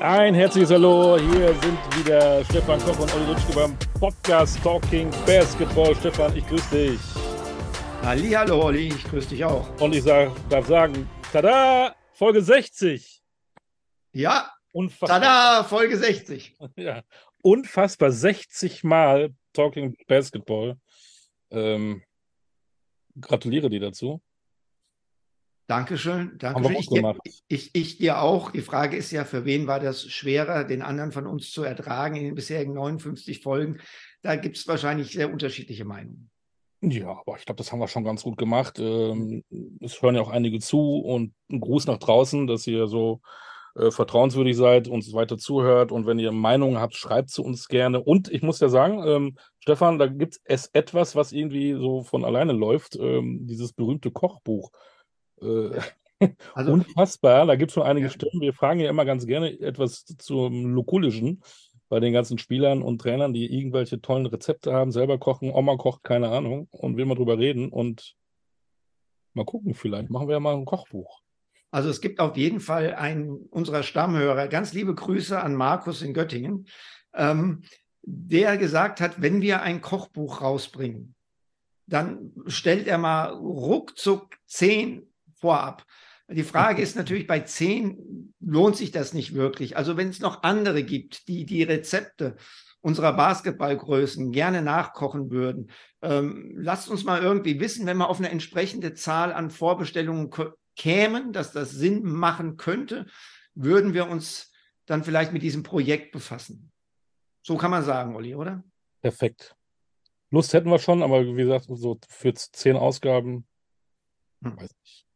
Ein herzliches Hallo, hier sind wieder Stefan Koch und Olli Lutschke beim Podcast Talking Basketball. Stefan, ich grüße dich. Hallo Olli, ich grüße dich auch. Und ich sag, darf sagen, tada, Folge 60. Ja, Unfassbar. tada, Folge 60. Ja, unfassbar, 60 Mal Talking Basketball. Ähm, gratuliere dir dazu. Dankeschön. Dankeschön. Ich ich, ich, dir auch. Die Frage ist ja, für wen war das schwerer, den anderen von uns zu ertragen in den bisherigen 59 Folgen? Da gibt es wahrscheinlich sehr unterschiedliche Meinungen. Ja, aber ich glaube, das haben wir schon ganz gut gemacht. Ähm, es hören ja auch einige zu und ein Gruß nach draußen, dass ihr so äh, vertrauenswürdig seid, uns weiter zuhört und wenn ihr Meinungen habt, schreibt zu uns gerne. Und ich muss ja sagen, ähm, Stefan, da gibt es etwas, was irgendwie so von alleine läuft, ähm, dieses berühmte Kochbuch. Äh, also, unfassbar, da gibt es schon einige ja. Stimmen. Wir fragen ja immer ganz gerne etwas zum Lokulischen bei den ganzen Spielern und Trainern, die irgendwelche tollen Rezepte haben, selber kochen, Oma kocht, keine Ahnung, und will mal drüber reden und mal gucken, vielleicht machen wir ja mal ein Kochbuch. Also es gibt auf jeden Fall einen unserer Stammhörer, ganz liebe Grüße an Markus in Göttingen, ähm, der gesagt hat, wenn wir ein Kochbuch rausbringen, dann stellt er mal ruckzuck zehn vorab. Die Frage ist natürlich, bei zehn lohnt sich das nicht wirklich. Also wenn es noch andere gibt, die die Rezepte unserer Basketballgrößen gerne nachkochen würden, ähm, lasst uns mal irgendwie wissen, wenn wir auf eine entsprechende Zahl an Vorbestellungen kämen, dass das Sinn machen könnte, würden wir uns dann vielleicht mit diesem Projekt befassen. So kann man sagen, Olli, oder? Perfekt. Lust hätten wir schon, aber wie gesagt, so für zehn Ausgaben, hm. weiß nicht.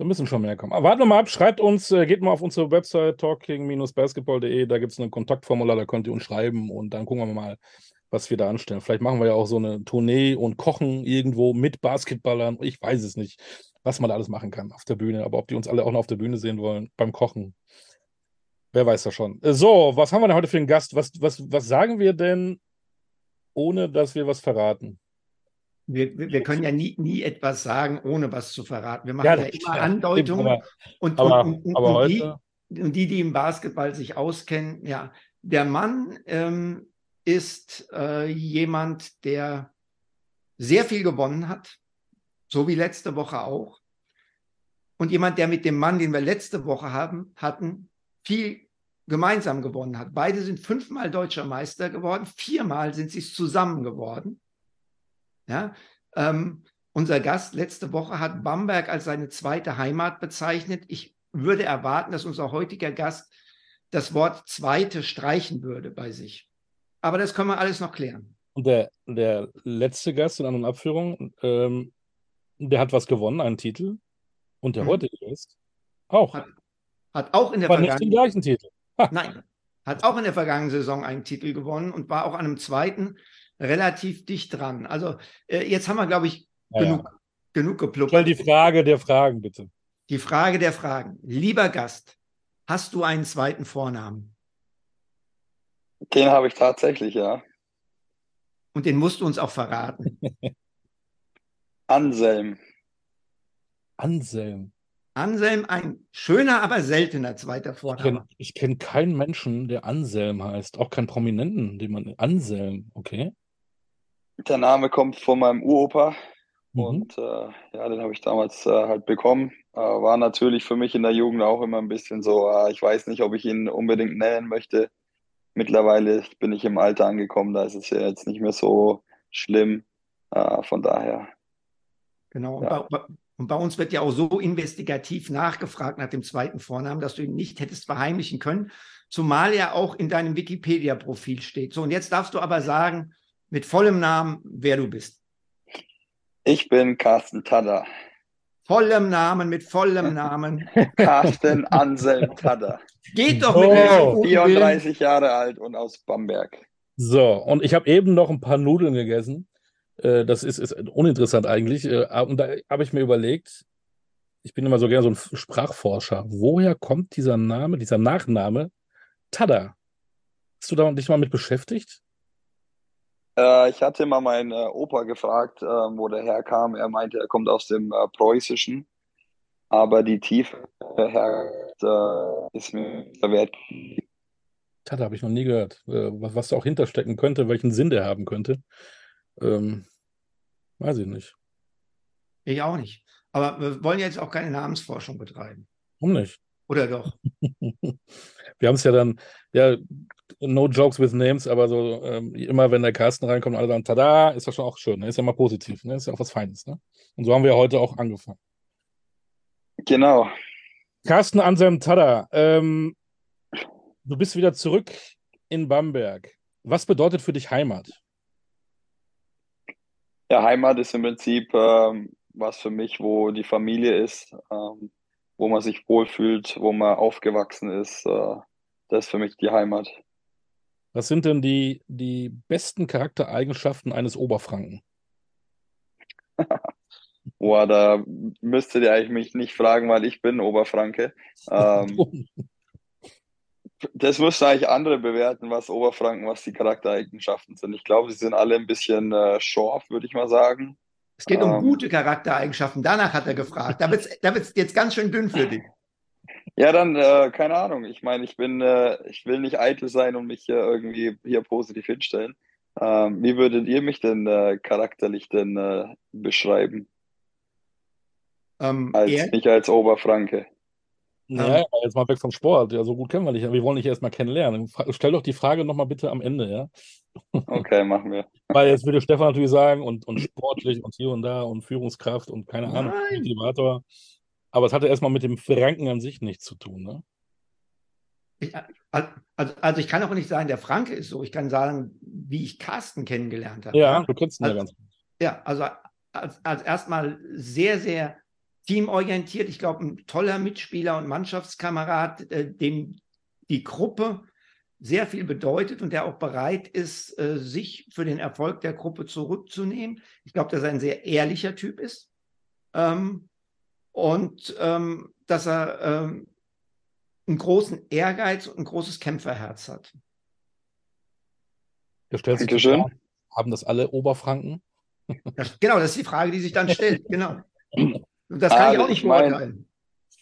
Da müssen schon mehr kommen. Aber warten wir mal ab, schreibt uns, äh, geht mal auf unsere Website talking-basketball.de, da gibt es ein Kontaktformular, da könnt ihr uns schreiben und dann gucken wir mal, was wir da anstellen. Vielleicht machen wir ja auch so eine Tournee und kochen irgendwo mit Basketballern. Ich weiß es nicht, was man da alles machen kann auf der Bühne. Aber ob die uns alle auch noch auf der Bühne sehen wollen beim Kochen, wer weiß das schon. Äh, so, was haben wir denn heute für einen Gast? Was, was, was sagen wir denn, ohne dass wir was verraten? Wir, wir können ja nie, nie etwas sagen, ohne was zu verraten. Wir machen ja, ja immer ja, Andeutungen. Aber, und, aber, und, und, aber die, und, die, die, im Basketball sich auskennen, ja, der Mann ähm, ist äh, jemand, der sehr viel gewonnen hat, so wie letzte Woche auch. Und jemand, der mit dem Mann, den wir letzte Woche haben, hatten, viel gemeinsam gewonnen hat. Beide sind fünfmal deutscher Meister geworden, viermal sind sie zusammen geworden. Ja, ähm, unser Gast letzte Woche hat Bamberg als seine zweite Heimat bezeichnet. Ich würde erwarten, dass unser heutiger Gast das Wort zweite streichen würde bei sich. Aber das können wir alles noch klären. Und der, der letzte Gast in anderen Abführungen, ähm, der hat was gewonnen, einen Titel. Und der hm. heutige ist auch. Hat, hat auch in der war nicht den gleichen Titel. Ha. Nein, hat auch in der vergangenen Saison einen Titel gewonnen und war auch an einem zweiten relativ dicht dran. Also äh, jetzt haben wir, glaube ich, ja, genug, ja. genug gepluckt. Stell die Frage der Fragen, bitte. Die Frage der Fragen. Lieber Gast, hast du einen zweiten Vornamen? Den habe ich tatsächlich, ja. Und den musst du uns auch verraten. Anselm. Anselm. Anselm, ein schöner, aber seltener zweiter Vorname. Ich kenne kenn keinen Menschen, der Anselm heißt. Auch keinen Prominenten, den man. Anselm, okay. Der Name kommt von meinem Uropa mhm. und äh, ja, den habe ich damals äh, halt bekommen. Äh, war natürlich für mich in der Jugend auch immer ein bisschen so, äh, ich weiß nicht, ob ich ihn unbedingt nennen möchte. Mittlerweile bin ich im Alter angekommen, da ist es ja jetzt nicht mehr so schlimm. Äh, von daher. Genau. Ja. Bei, und bei uns wird ja auch so investigativ nachgefragt nach dem zweiten Vornamen, dass du ihn nicht hättest verheimlichen können, zumal er auch in deinem Wikipedia-Profil steht. So, und jetzt darfst du aber sagen, mit vollem Namen, wer du bist. Ich bin Carsten Tada. vollem Namen, mit vollem Namen. Carsten Anselm Tada. Geht doch mit oh, 34 Jahre alt und aus Bamberg. So, und ich habe eben noch ein paar Nudeln gegessen. Äh, das ist, ist uninteressant eigentlich. Äh, und da habe ich mir überlegt, ich bin immer so gerne so ein Sprachforscher. Woher kommt dieser Name, dieser Nachname Tada? Hast du da dich mal mit beschäftigt? Äh, ich hatte mal meinen äh, Opa gefragt, äh, wo der herkam. Er meinte, er kommt aus dem äh, Preußischen. Aber die Tiefe her ist mir verwehrt. Tada habe ich noch nie gehört. was, was da auch hinterstecken könnte, welchen Sinn der haben könnte. Ähm, weiß ich nicht. Ich auch nicht. Aber wir wollen jetzt auch keine Namensforschung betreiben. Warum nicht? Oder doch? wir haben es ja dann, ja, no jokes with names, aber so ähm, immer, wenn der Carsten reinkommt, alle sagen, tada, ist das schon auch schön, ne? ist ja mal positiv, ne? ist ja auch was Feines. Ne? Und so haben wir heute auch angefangen. Genau. Carsten Anselm Tada, ähm, du bist wieder zurück in Bamberg. Was bedeutet für dich Heimat? Ja, Heimat ist im Prinzip ähm, was für mich, wo die Familie ist, ähm, wo man sich wohlfühlt, wo man aufgewachsen ist. Äh, das ist für mich die Heimat. Was sind denn die, die besten Charaktereigenschaften eines Oberfranken? Boah, da müsstet ihr eigentlich mich nicht fragen, weil ich bin Oberfranke. Ähm, das müssten eigentlich andere bewerten, was Oberfranken, was die Charaktereigenschaften sind. Ich glaube, sie sind alle ein bisschen äh, schorf, würde ich mal sagen. Es geht um ähm, gute Charaktereigenschaften. Danach hat er gefragt. Da wird es da wird's jetzt ganz schön dünn für dich. Ja, dann, äh, keine Ahnung. Ich meine, ich bin, äh, ich will nicht eitel sein und mich äh, irgendwie hier positiv hinstellen. Ähm, wie würdet ihr mich denn äh, charakterlich denn äh, beschreiben? Ähm, als, nicht als Oberfranke. Ja, ähm, jetzt mal weg vom Sport. Ja, so gut kennen wir dich. Wir wollen dich erstmal kennenlernen. Stell doch die Frage nochmal bitte am Ende, ja? Okay, machen wir. Weil jetzt würde Stefan natürlich sagen, und, und sportlich und hier und da und Führungskraft und keine Ahnung, Motivator. Aber es hatte erstmal mit dem Franken an sich nichts zu tun, ne? Ich, also, also, ich kann auch nicht sagen, der Franke ist so. Ich kann sagen, wie ich Carsten kennengelernt habe. Ja, du kennst ihn also, ja ganz gut. Ja, also als, als erstmal sehr, sehr teamorientiert. Ich glaube, ein toller Mitspieler und Mannschaftskamerad, äh, dem die Gruppe sehr viel bedeutet und der auch bereit ist, äh, sich für den Erfolg der Gruppe zurückzunehmen. Ich glaube, dass er ein sehr ehrlicher Typ ist ähm, und ähm, dass er ähm, einen großen Ehrgeiz und ein großes Kämpferherz hat. Du stellst Frage, haben das alle Oberfranken? Das, genau, das ist die Frage, die sich dann stellt. Genau. Das kann ah, ich auch nicht beurteilen.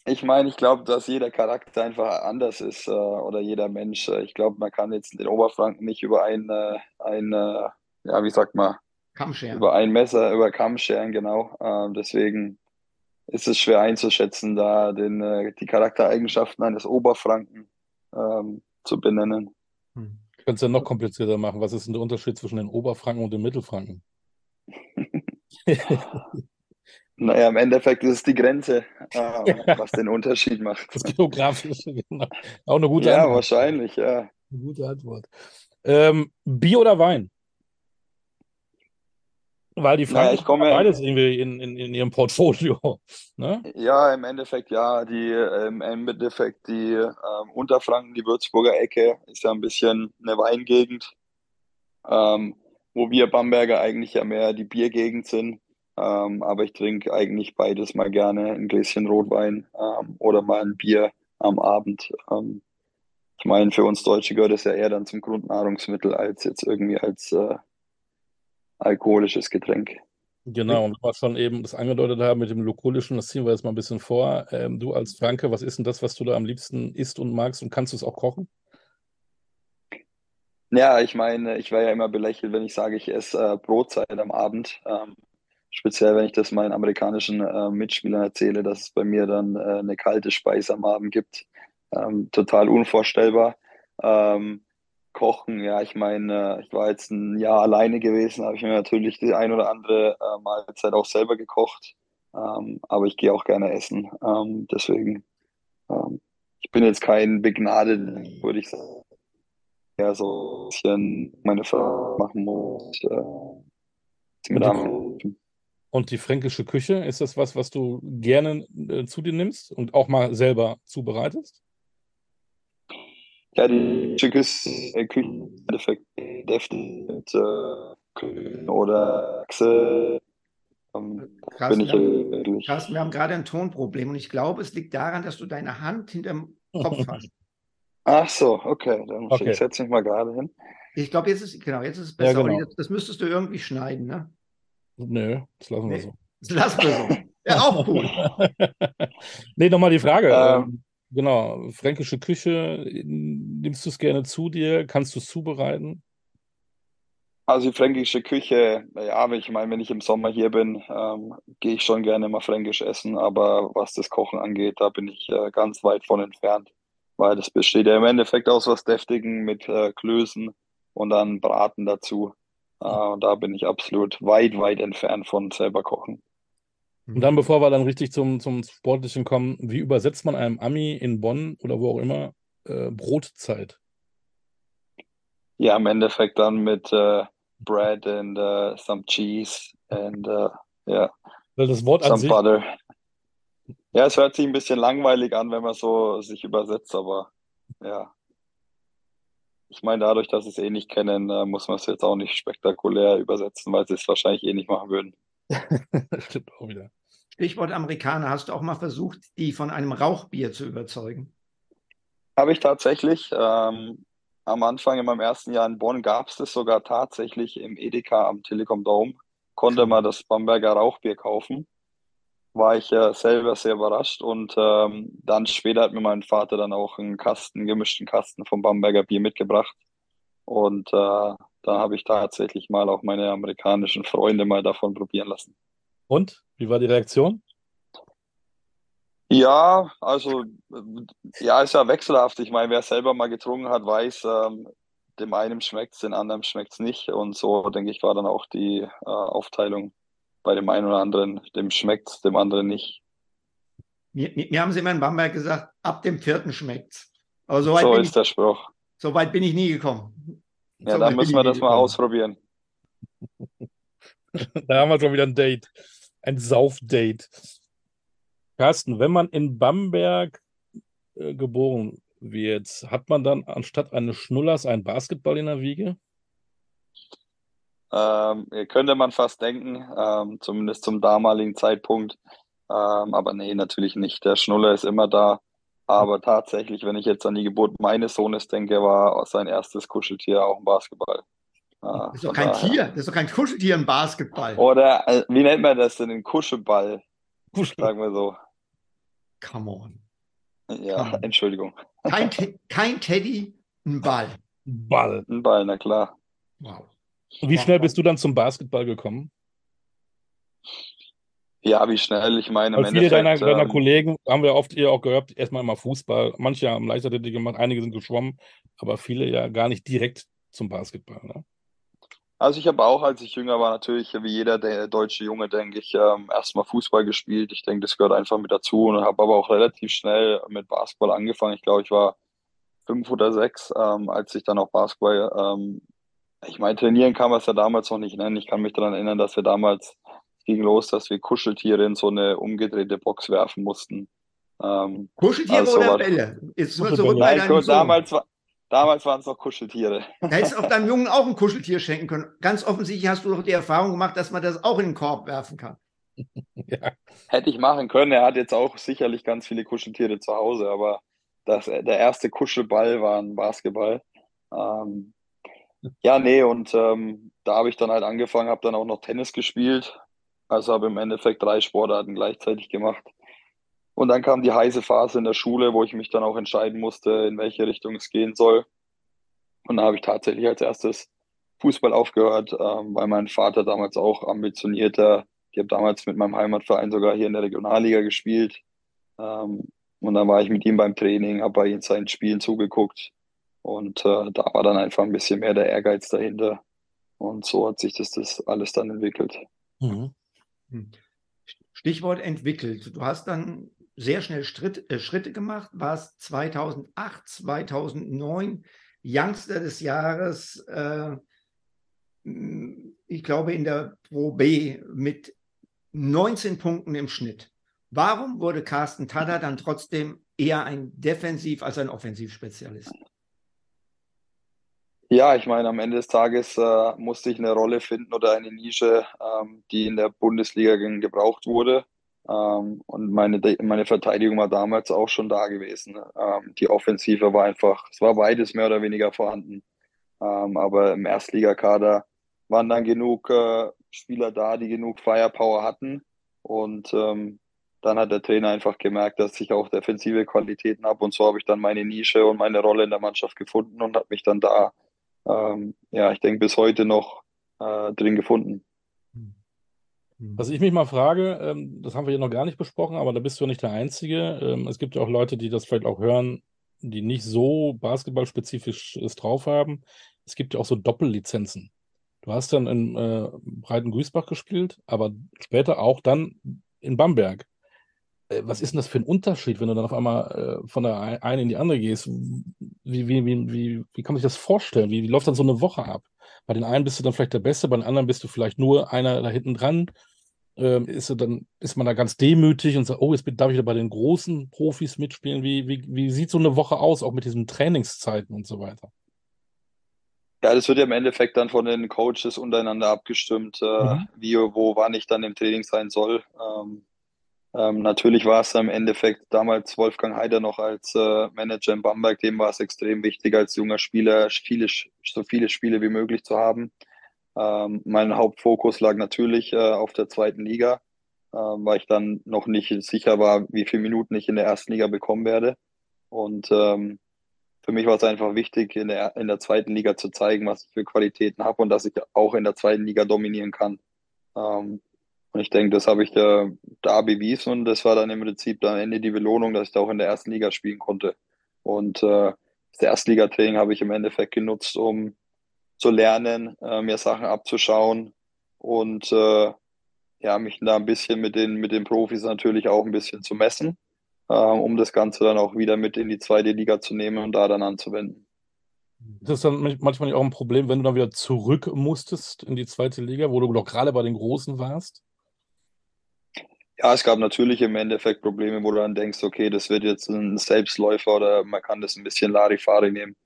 Ich meine, ich glaube, dass jeder Charakter einfach anders ist äh, oder jeder Mensch. Äh, ich glaube, man kann jetzt den Oberfranken nicht über ein, äh, ein äh, ja, wie sagt man, über ein Messer, über Kamm scheren, genau. Ähm, deswegen ist es schwer einzuschätzen, da den, äh, die Charaktereigenschaften eines Oberfranken ähm, zu benennen. Hm. Ich könnte es ja noch komplizierter machen. Was ist denn der Unterschied zwischen den Oberfranken und den Mittelfranken? Naja, im Endeffekt ist es die Grenze, äh, was den Unterschied macht. Das Geografische, genau. Auch eine gute ja, Antwort. Ja, wahrscheinlich, ja. Eine gute Antwort. Ähm, Bier oder Wein? Weil die Frage naja, ich komme, beides irgendwie in, in, in ihrem Portfolio. Ne? Ja, im Endeffekt ja. Die, ähm, Im Endeffekt die ähm, Unterfranken, die Würzburger Ecke, ist ja ein bisschen eine Weingegend, ähm, wo wir Bamberger eigentlich ja mehr die Biergegend sind. Ähm, aber ich trinke eigentlich beides mal gerne, ein Gläschen Rotwein ähm, oder mal ein Bier am Abend. Ähm, ich meine, für uns Deutsche gehört es ja eher dann zum Grundnahrungsmittel als jetzt irgendwie als äh, alkoholisches Getränk. Genau, und was schon eben das angedeutet haben mit dem Lokolischen, das ziehen wir jetzt mal ein bisschen vor. Ähm, du als Franke, was ist denn das, was du da am liebsten isst und magst und kannst du es auch kochen? Ja, ich meine, ich war ja immer belächelt, wenn ich sage, ich esse äh, Brotzeit am Abend. Ähm, speziell wenn ich das meinen amerikanischen äh, Mitspielern erzähle, dass es bei mir dann äh, eine kalte Speise am Abend gibt. Ähm, total unvorstellbar. Ähm, kochen, ja, ich meine, äh, ich war jetzt ein Jahr alleine gewesen, habe ich mir natürlich die ein oder andere äh, Mahlzeit auch selber gekocht. Ähm, aber ich gehe auch gerne essen. Ähm, deswegen, ähm, ich bin jetzt kein begnadet, würde ich sagen. Ja, so ein bisschen meine Frau machen muss. Äh, mit Und die fränkische Küche, ist das was, was du gerne äh, zu dir nimmst und auch mal selber zubereitest? Ja, die Küche äh, im Endeffekt deftig äh, oder Achse. Ähm, Carsten, bin ich wir, Carsten, wir haben gerade ein Tonproblem und ich glaube, es liegt daran, dass du deine Hand hinterm Kopf hast. Ach so, okay. Dann okay. ich setze mich mal gerade hin. Ich glaube, jetzt ist genau, jetzt ist es besser. Ja, genau. das, das, müsstest du irgendwie schneiden, ne? Nö, das lassen nee, wir so. Das lassen wir so. Ja, auch gut. nee, nochmal die Frage. Ähm, ähm, genau, fränkische Küche, nimmst du es gerne zu dir? Kannst du es zubereiten? Also die fränkische Küche, ja, ich meine, wenn ich im Sommer hier bin, ähm, gehe ich schon gerne mal fränkisch essen, aber was das Kochen angeht, da bin ich äh, ganz weit von entfernt, weil das besteht ja im Endeffekt aus was Deftigen mit äh, Klößen und dann Braten dazu. Äh, da bin ich absolut weit, weit entfernt von selber kochen. Und dann, bevor wir dann richtig zum, zum Sportlichen kommen, wie übersetzt man einem Ami in Bonn oder wo auch immer äh, Brotzeit? Ja, im Endeffekt dann mit äh, Bread and uh, some cheese and uh, ja. Weil das Wort some an sich. Butter. Ja, es hört sich ein bisschen langweilig an, wenn man so sich übersetzt, aber ja ich meine, dadurch, dass sie es eh nicht kennen, äh, muss man es jetzt auch nicht spektakulär übersetzen, weil sie es wahrscheinlich eh nicht machen würden. Stimmt auch wieder. Stichwort Amerikaner, hast du auch mal versucht, die von einem Rauchbier zu überzeugen? Habe ich tatsächlich. Ähm, am Anfang in meinem ersten Jahr in Bonn gab es das sogar tatsächlich im Edeka am Telekom Dome. Konnte man das Bamberger Rauchbier kaufen war ich äh, selber sehr überrascht. Und ähm, dann später hat mir mein Vater dann auch einen Kasten, gemischten Kasten vom Bamberger Bier mitgebracht. Und äh, da habe ich tatsächlich mal auch meine amerikanischen Freunde mal davon probieren lassen. Und? Wie war die Reaktion? Ja, also ja, ist ja wechselhaft. Ich meine, wer selber mal getrunken hat, weiß, ähm, dem einen schmeckt es, dem anderen schmeckt es nicht. Und so, denke ich, war dann auch die äh, Aufteilung bei dem einen oder anderen, dem schmeckt es, dem anderen nicht. Mir, mir, haben sie immer in Bamberg gesagt, ab dem vierten schmeckt es. so, so ist ich, der Spruch. So weit bin ich nie gekommen. Ja, so dann müssen wir das mal ausprobieren. da haben wir schon wieder ein Date. Ein Saufdate. Carsten, wenn man in Bamberg äh, geboren wird, hat man dann anstatt eines Schnullers einen Basketball in der Wiege? Ähm, könnte man fast denken, ähm, zumindest zum damaligen Zeitpunkt. Ähm, aber nee, natürlich nicht. Der Schnuller ist immer da. Aber tatsächlich, wenn ich jetzt an die Geburt meines Sohnes denke, war sein erstes Kuscheltier auch ein Basketball. das ist doch kein daher. Tier, das ist doch kein Kuscheltier im Basketball. Oder äh, wie nennt man das denn? Ein Kuschelball. Kuschel. Sagen wir so. Come on. Ja, Come on. Entschuldigung. Kein, kein Teddy, ein Ball. Ball. Ein Ball, na klar. Wow. Wie schnell bist du dann zum Basketball gekommen? Ja, wie schnell, ich meine. Weil viele deiner, ähm, deiner, Kollegen haben wir oft eher auch gehört, erstmal immer Fußball. Manche haben Leichtathletik gemacht, einige sind geschwommen, aber viele ja gar nicht direkt zum Basketball. Ne? Also ich habe auch, als ich jünger war, natürlich wie jeder der deutsche Junge, denke ich, ähm, erstmal Fußball gespielt. Ich denke, das gehört einfach mit dazu und habe aber auch relativ schnell mit Basketball angefangen. Ich glaube, ich war fünf oder sechs, ähm, als ich dann auch Basketball ähm, ich meine, trainieren kann man es ja damals noch nicht nennen. Ich kann mich daran erinnern, dass wir damals ging los, dass wir Kuscheltiere in so eine umgedrehte Box werfen mussten. Ähm, Kuscheltiere also oder Bälle? Ist zurück bei Nein, damals, war, damals waren es noch Kuscheltiere. Da hättest du auch deinem Jungen auch ein Kuscheltier schenken können. Ganz offensichtlich hast du doch die Erfahrung gemacht, dass man das auch in den Korb werfen kann. ja. Hätte ich machen können. Er hat jetzt auch sicherlich ganz viele Kuscheltiere zu Hause, aber das, der erste Kuschelball war ein Basketball. Ähm, ja, nee, und ähm, da habe ich dann halt angefangen, habe dann auch noch Tennis gespielt. Also habe im Endeffekt drei Sportarten gleichzeitig gemacht. Und dann kam die heiße Phase in der Schule, wo ich mich dann auch entscheiden musste, in welche Richtung es gehen soll. Und da habe ich tatsächlich als erstes Fußball aufgehört, ähm, weil mein Vater damals auch ambitionierter, ich habe damals mit meinem Heimatverein sogar hier in der Regionalliga gespielt. Ähm, und dann war ich mit ihm beim Training, habe bei seinen Spielen zugeguckt und äh, da war dann einfach ein bisschen mehr der Ehrgeiz dahinter. Und so hat sich das, das alles dann entwickelt. Mhm. Hm. Stichwort entwickelt. Du hast dann sehr schnell Schritt, äh, Schritte gemacht, warst 2008, 2009 Youngster des Jahres, äh, ich glaube in der Pro B mit 19 Punkten im Schnitt. Warum wurde Carsten Tada dann trotzdem eher ein Defensiv- als ein Offensivspezialist? Ja, ich meine, am Ende des Tages äh, musste ich eine Rolle finden oder eine Nische, ähm, die in der Bundesliga gebraucht wurde. Ähm, und meine, meine Verteidigung war damals auch schon da gewesen. Ähm, die Offensive war einfach, es war beides mehr oder weniger vorhanden. Ähm, aber im Erstligakader waren dann genug äh, Spieler da, die genug Firepower hatten. Und ähm, dann hat der Trainer einfach gemerkt, dass ich auch defensive Qualitäten habe. Und so habe ich dann meine Nische und meine Rolle in der Mannschaft gefunden und habe mich dann da ähm, ja, ich denke, bis heute noch äh, drin gefunden. Hm. Was ich mich mal frage, ähm, das haben wir hier noch gar nicht besprochen, aber da bist du nicht der Einzige. Ähm, es gibt ja auch Leute, die das vielleicht auch hören, die nicht so basketballspezifisch es drauf haben. Es gibt ja auch so Doppellizenzen. Du hast dann in äh, Breiten-Güßbach gespielt, aber später auch dann in Bamberg. Äh, was ist denn das für ein Unterschied, wenn du dann auf einmal äh, von der einen in die andere gehst? Wie, wie, wie, wie, wie kann man sich das vorstellen? Wie, wie läuft dann so eine Woche ab? Bei den einen bist du dann vielleicht der Beste, bei den anderen bist du vielleicht nur einer da hinten dran. Ähm, ist, dann, ist man da ganz demütig und sagt, oh, jetzt darf ich da bei den großen Profis mitspielen. Wie, wie, wie sieht so eine Woche aus, auch mit diesen Trainingszeiten und so weiter? Ja, das wird ja im Endeffekt dann von den Coaches untereinander abgestimmt, äh, mhm. wie, wo, wann ich dann im Training sein soll. Ähm, ähm, natürlich war es im Endeffekt damals Wolfgang Heider noch als äh, Manager in Bamberg, dem war es extrem wichtig, als junger Spieler viele, so viele Spiele wie möglich zu haben. Ähm, mein Hauptfokus lag natürlich äh, auf der zweiten Liga, äh, weil ich dann noch nicht sicher war, wie viele Minuten ich in der ersten Liga bekommen werde. Und ähm, für mich war es einfach wichtig, in der, in der zweiten Liga zu zeigen, was ich für Qualitäten habe und dass ich auch in der zweiten Liga dominieren kann. Ähm, und ich denke, das habe ich da, da bewiesen und das war dann im Prinzip am Ende die Belohnung, dass ich da auch in der ersten Liga spielen konnte. Und äh, das Erstligatraining habe ich im Endeffekt genutzt, um zu lernen, äh, mir Sachen abzuschauen und äh, ja, mich da ein bisschen mit den, mit den Profis natürlich auch ein bisschen zu messen, äh, um das Ganze dann auch wieder mit in die zweite Liga zu nehmen und da dann anzuwenden. Das ist dann manchmal auch ein Problem, wenn du dann wieder zurück musstest in die zweite Liga, wo du doch gerade bei den Großen warst? Ja, es gab natürlich im Endeffekt Probleme, wo du dann denkst, okay, das wird jetzt ein Selbstläufer oder man kann das ein bisschen Larifari nehmen.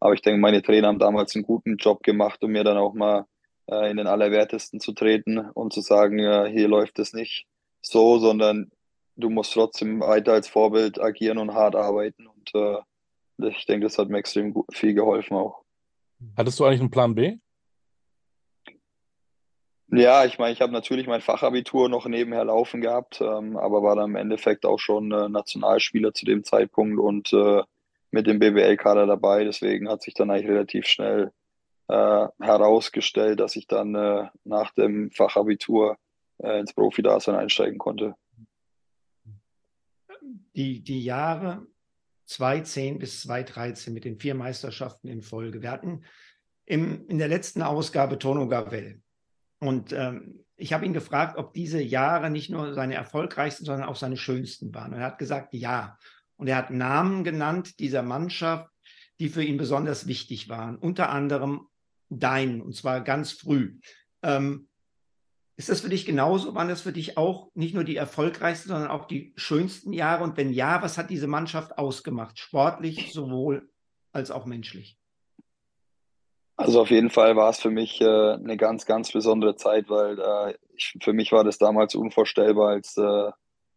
Aber ich denke, meine Trainer haben damals einen guten Job gemacht, um mir dann auch mal äh, in den Allerwertesten zu treten und zu sagen, ja, hier läuft es nicht so, sondern du musst trotzdem weiter als Vorbild agieren und hart arbeiten. Und äh, ich denke, das hat mir extrem gut, viel geholfen auch. Hattest du eigentlich einen Plan B? Ja, ich meine, ich habe natürlich mein Fachabitur noch nebenher laufen gehabt, ähm, aber war dann im Endeffekt auch schon äh, Nationalspieler zu dem Zeitpunkt und äh, mit dem BBL-Kader dabei. Deswegen hat sich dann eigentlich relativ schnell äh, herausgestellt, dass ich dann äh, nach dem Fachabitur äh, ins Profidasein einsteigen konnte. Die, die Jahre 2010 bis 2013 mit den vier Meisterschaften in Folge. Wir hatten im, in der letzten Ausgabe Tono Gavel und ähm, ich habe ihn gefragt, ob diese Jahre nicht nur seine erfolgreichsten, sondern auch seine schönsten waren. Und er hat gesagt, ja. Und er hat Namen genannt dieser Mannschaft, die für ihn besonders wichtig waren. Unter anderem dein, und zwar ganz früh. Ähm, ist das für dich genauso? Waren das für dich auch nicht nur die erfolgreichsten, sondern auch die schönsten Jahre? Und wenn ja, was hat diese Mannschaft ausgemacht? Sportlich sowohl als auch menschlich? Also auf jeden Fall war es für mich äh, eine ganz, ganz besondere Zeit, weil äh, ich, für mich war das damals unvorstellbar, als äh,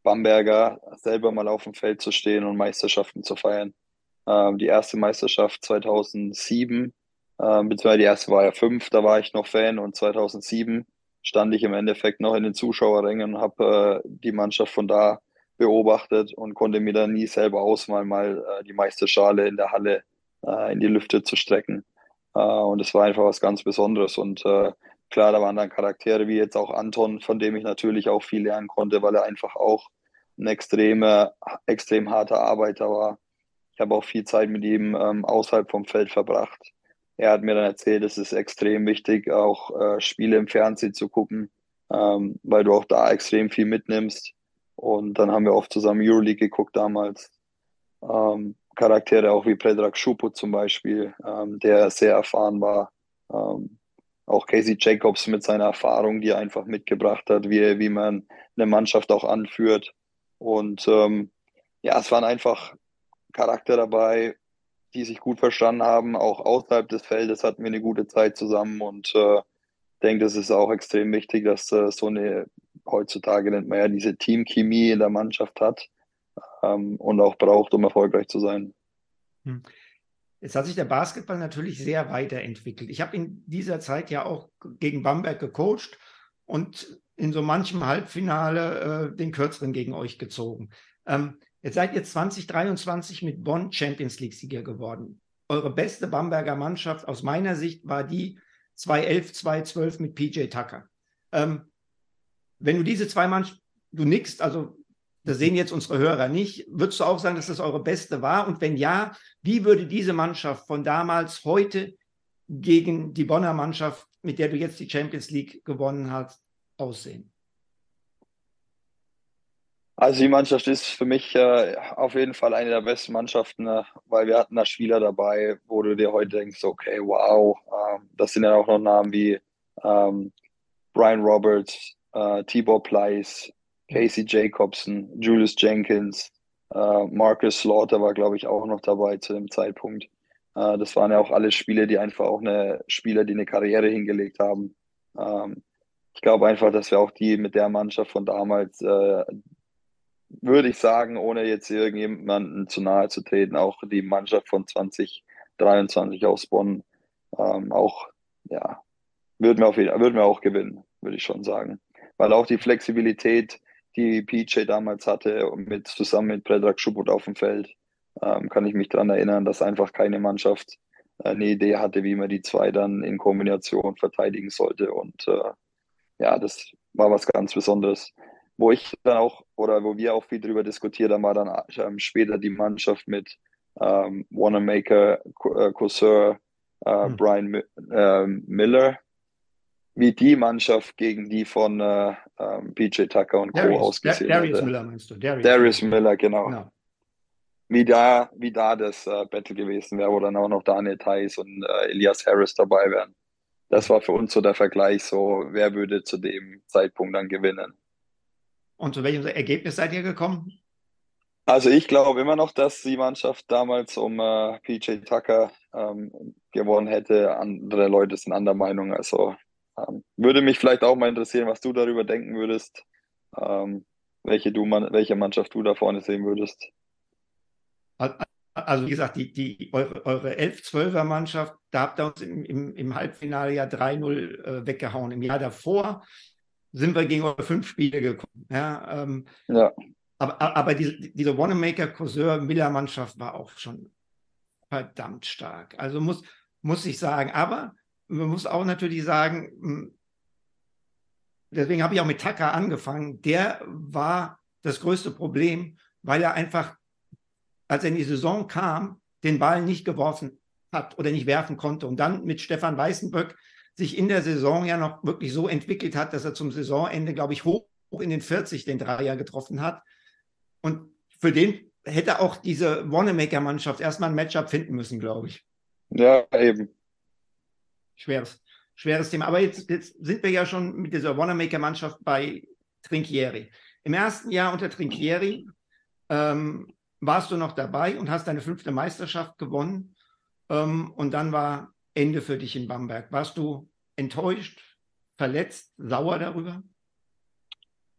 Bamberger selber mal auf dem Feld zu stehen und Meisterschaften zu feiern. Ähm, die erste Meisterschaft 2007, äh, beziehungsweise die erste war ja fünf, da war ich noch Fan und 2007 stand ich im Endeffekt noch in den Zuschauerrängen und habe äh, die Mannschaft von da beobachtet und konnte mir dann nie selber ausmalen, mal äh, die Meisterschale in der Halle äh, in die Lüfte zu strecken. Äh, und es war einfach was ganz Besonderes. Und äh, klar, da waren dann Charaktere wie jetzt auch Anton, von dem ich natürlich auch viel lernen konnte, weil er einfach auch ein extreme, extrem harter Arbeiter war. Ich habe auch viel Zeit mit ihm ähm, außerhalb vom Feld verbracht. Er hat mir dann erzählt, es ist extrem wichtig, auch äh, Spiele im Fernsehen zu gucken, ähm, weil du auch da extrem viel mitnimmst. Und dann haben wir oft zusammen Euroleague geguckt damals. Ähm, Charaktere auch wie Predrag Schupo zum Beispiel, ähm, der sehr erfahren war. Ähm, auch Casey Jacobs mit seiner Erfahrung, die er einfach mitgebracht hat, wie, wie man eine Mannschaft auch anführt. Und ähm, ja, es waren einfach Charakter dabei, die sich gut verstanden haben. Auch außerhalb des Feldes hatten wir eine gute Zeit zusammen und äh, denke, das ist auch extrem wichtig, dass äh, so eine, heutzutage nennt man ja diese Teamchemie in der Mannschaft hat ähm, und auch braucht, um erfolgreich zu sein. Hm. Jetzt hat sich der Basketball natürlich sehr weiterentwickelt. Ich habe in dieser Zeit ja auch gegen Bamberg gecoacht und in so manchem Halbfinale äh, den kürzeren gegen euch gezogen. Ähm, jetzt seid ihr 2023 mit Bonn Champions League-Sieger geworden. Eure beste Bamberger Mannschaft aus meiner Sicht war die 2011, 2012 mit PJ Tucker. Ähm, wenn du diese zwei Mannschaften, du nickst, also das sehen jetzt unsere Hörer nicht. Würdest du auch sagen, dass das eure beste war? Und wenn ja, wie würde diese Mannschaft von damals heute gegen die Bonner Mannschaft, mit der du jetzt die Champions League gewonnen hast, aussehen? Also die Mannschaft ist für mich äh, auf jeden Fall eine der besten Mannschaften, äh, weil wir hatten da Spieler dabei, wo du dir heute denkst, okay, wow, äh, das sind ja auch noch Namen wie ähm, Brian Roberts, äh, Tibor Pleiss, Casey Jacobson, Julius Jenkins, äh, Marcus Slaughter war, glaube ich, auch noch dabei zu dem Zeitpunkt. Äh, das waren ja auch alle Spieler, die einfach auch eine Spieler, die eine Karriere hingelegt haben. Ähm, ich glaube einfach, dass wir auch die mit der Mannschaft von damals, äh, würde ich sagen, ohne jetzt irgendjemanden zu nahe zu treten, auch die Mannschaft von 2023 aus Bonn ähm, auch, ja, würden wir, auf, würden wir auch gewinnen, würde ich schon sagen. Weil auch die Flexibilität, die PJ damals hatte und mit, zusammen mit Predrag Schubut auf dem Feld, ähm, kann ich mich daran erinnern, dass einfach keine Mannschaft äh, eine Idee hatte, wie man die zwei dann in Kombination verteidigen sollte. Und äh, ja, das war was ganz Besonderes. Wo ich dann auch, oder wo wir auch viel darüber diskutiert haben, war dann ähm, später die Mannschaft mit ähm, Wanamaker, Cousin, äh, mhm. Brian äh, Miller, wie die Mannschaft gegen die von äh, ähm, PJ Tucker und Darius, Co. ausgesehen hat. Darius Miller meinst du? Darius, Darius Miller, genau. genau. Wie, da, wie da das äh, Battle gewesen wäre, wo dann auch noch Daniel Theiss und äh, Elias Harris dabei wären. Das war für uns so der Vergleich, so wer würde zu dem Zeitpunkt dann gewinnen. Und zu welchem Ergebnis seid ihr gekommen? Also ich glaube immer noch, dass die Mannschaft damals um äh, PJ Tucker ähm, gewonnen hätte. Andere Leute sind anderer Meinung. Also würde mich vielleicht auch mal interessieren, was du darüber denken würdest, ähm, welche, du, welche Mannschaft du da vorne sehen würdest. Also wie gesagt, die, die, eure, eure 11-12er-Mannschaft, da habt ihr uns im, im, im Halbfinale ja 3-0 äh, weggehauen. Im Jahr davor sind wir gegen eure fünf Spiele gekommen. Ja, ähm, ja. Aber, aber diese, diese Wanamaker-Courseur-Miller-Mannschaft war auch schon verdammt stark. Also muss, muss ich sagen. Aber man muss auch natürlich sagen, hm, deswegen habe ich auch mit Tucker angefangen, der war das größte Problem, weil er einfach, als er in die Saison kam, den Ball nicht geworfen hat oder nicht werfen konnte. Und dann mit Stefan Weißenböck sich in der Saison ja noch wirklich so entwickelt hat, dass er zum Saisonende, glaube ich, hoch in den 40 den Dreier getroffen hat. Und für den hätte auch diese Wanamaker-Mannschaft erstmal ein Matchup finden müssen, glaube ich. Ja, eben schweres, schweres Thema. Aber jetzt, jetzt sind wir ja schon mit dieser Wanamaker-Mannschaft bei Trinchieri. Im ersten Jahr unter Trinchieri ähm, warst du noch dabei und hast deine fünfte Meisterschaft gewonnen. Ähm, und dann war Ende für dich in Bamberg. Warst du enttäuscht, verletzt, sauer darüber?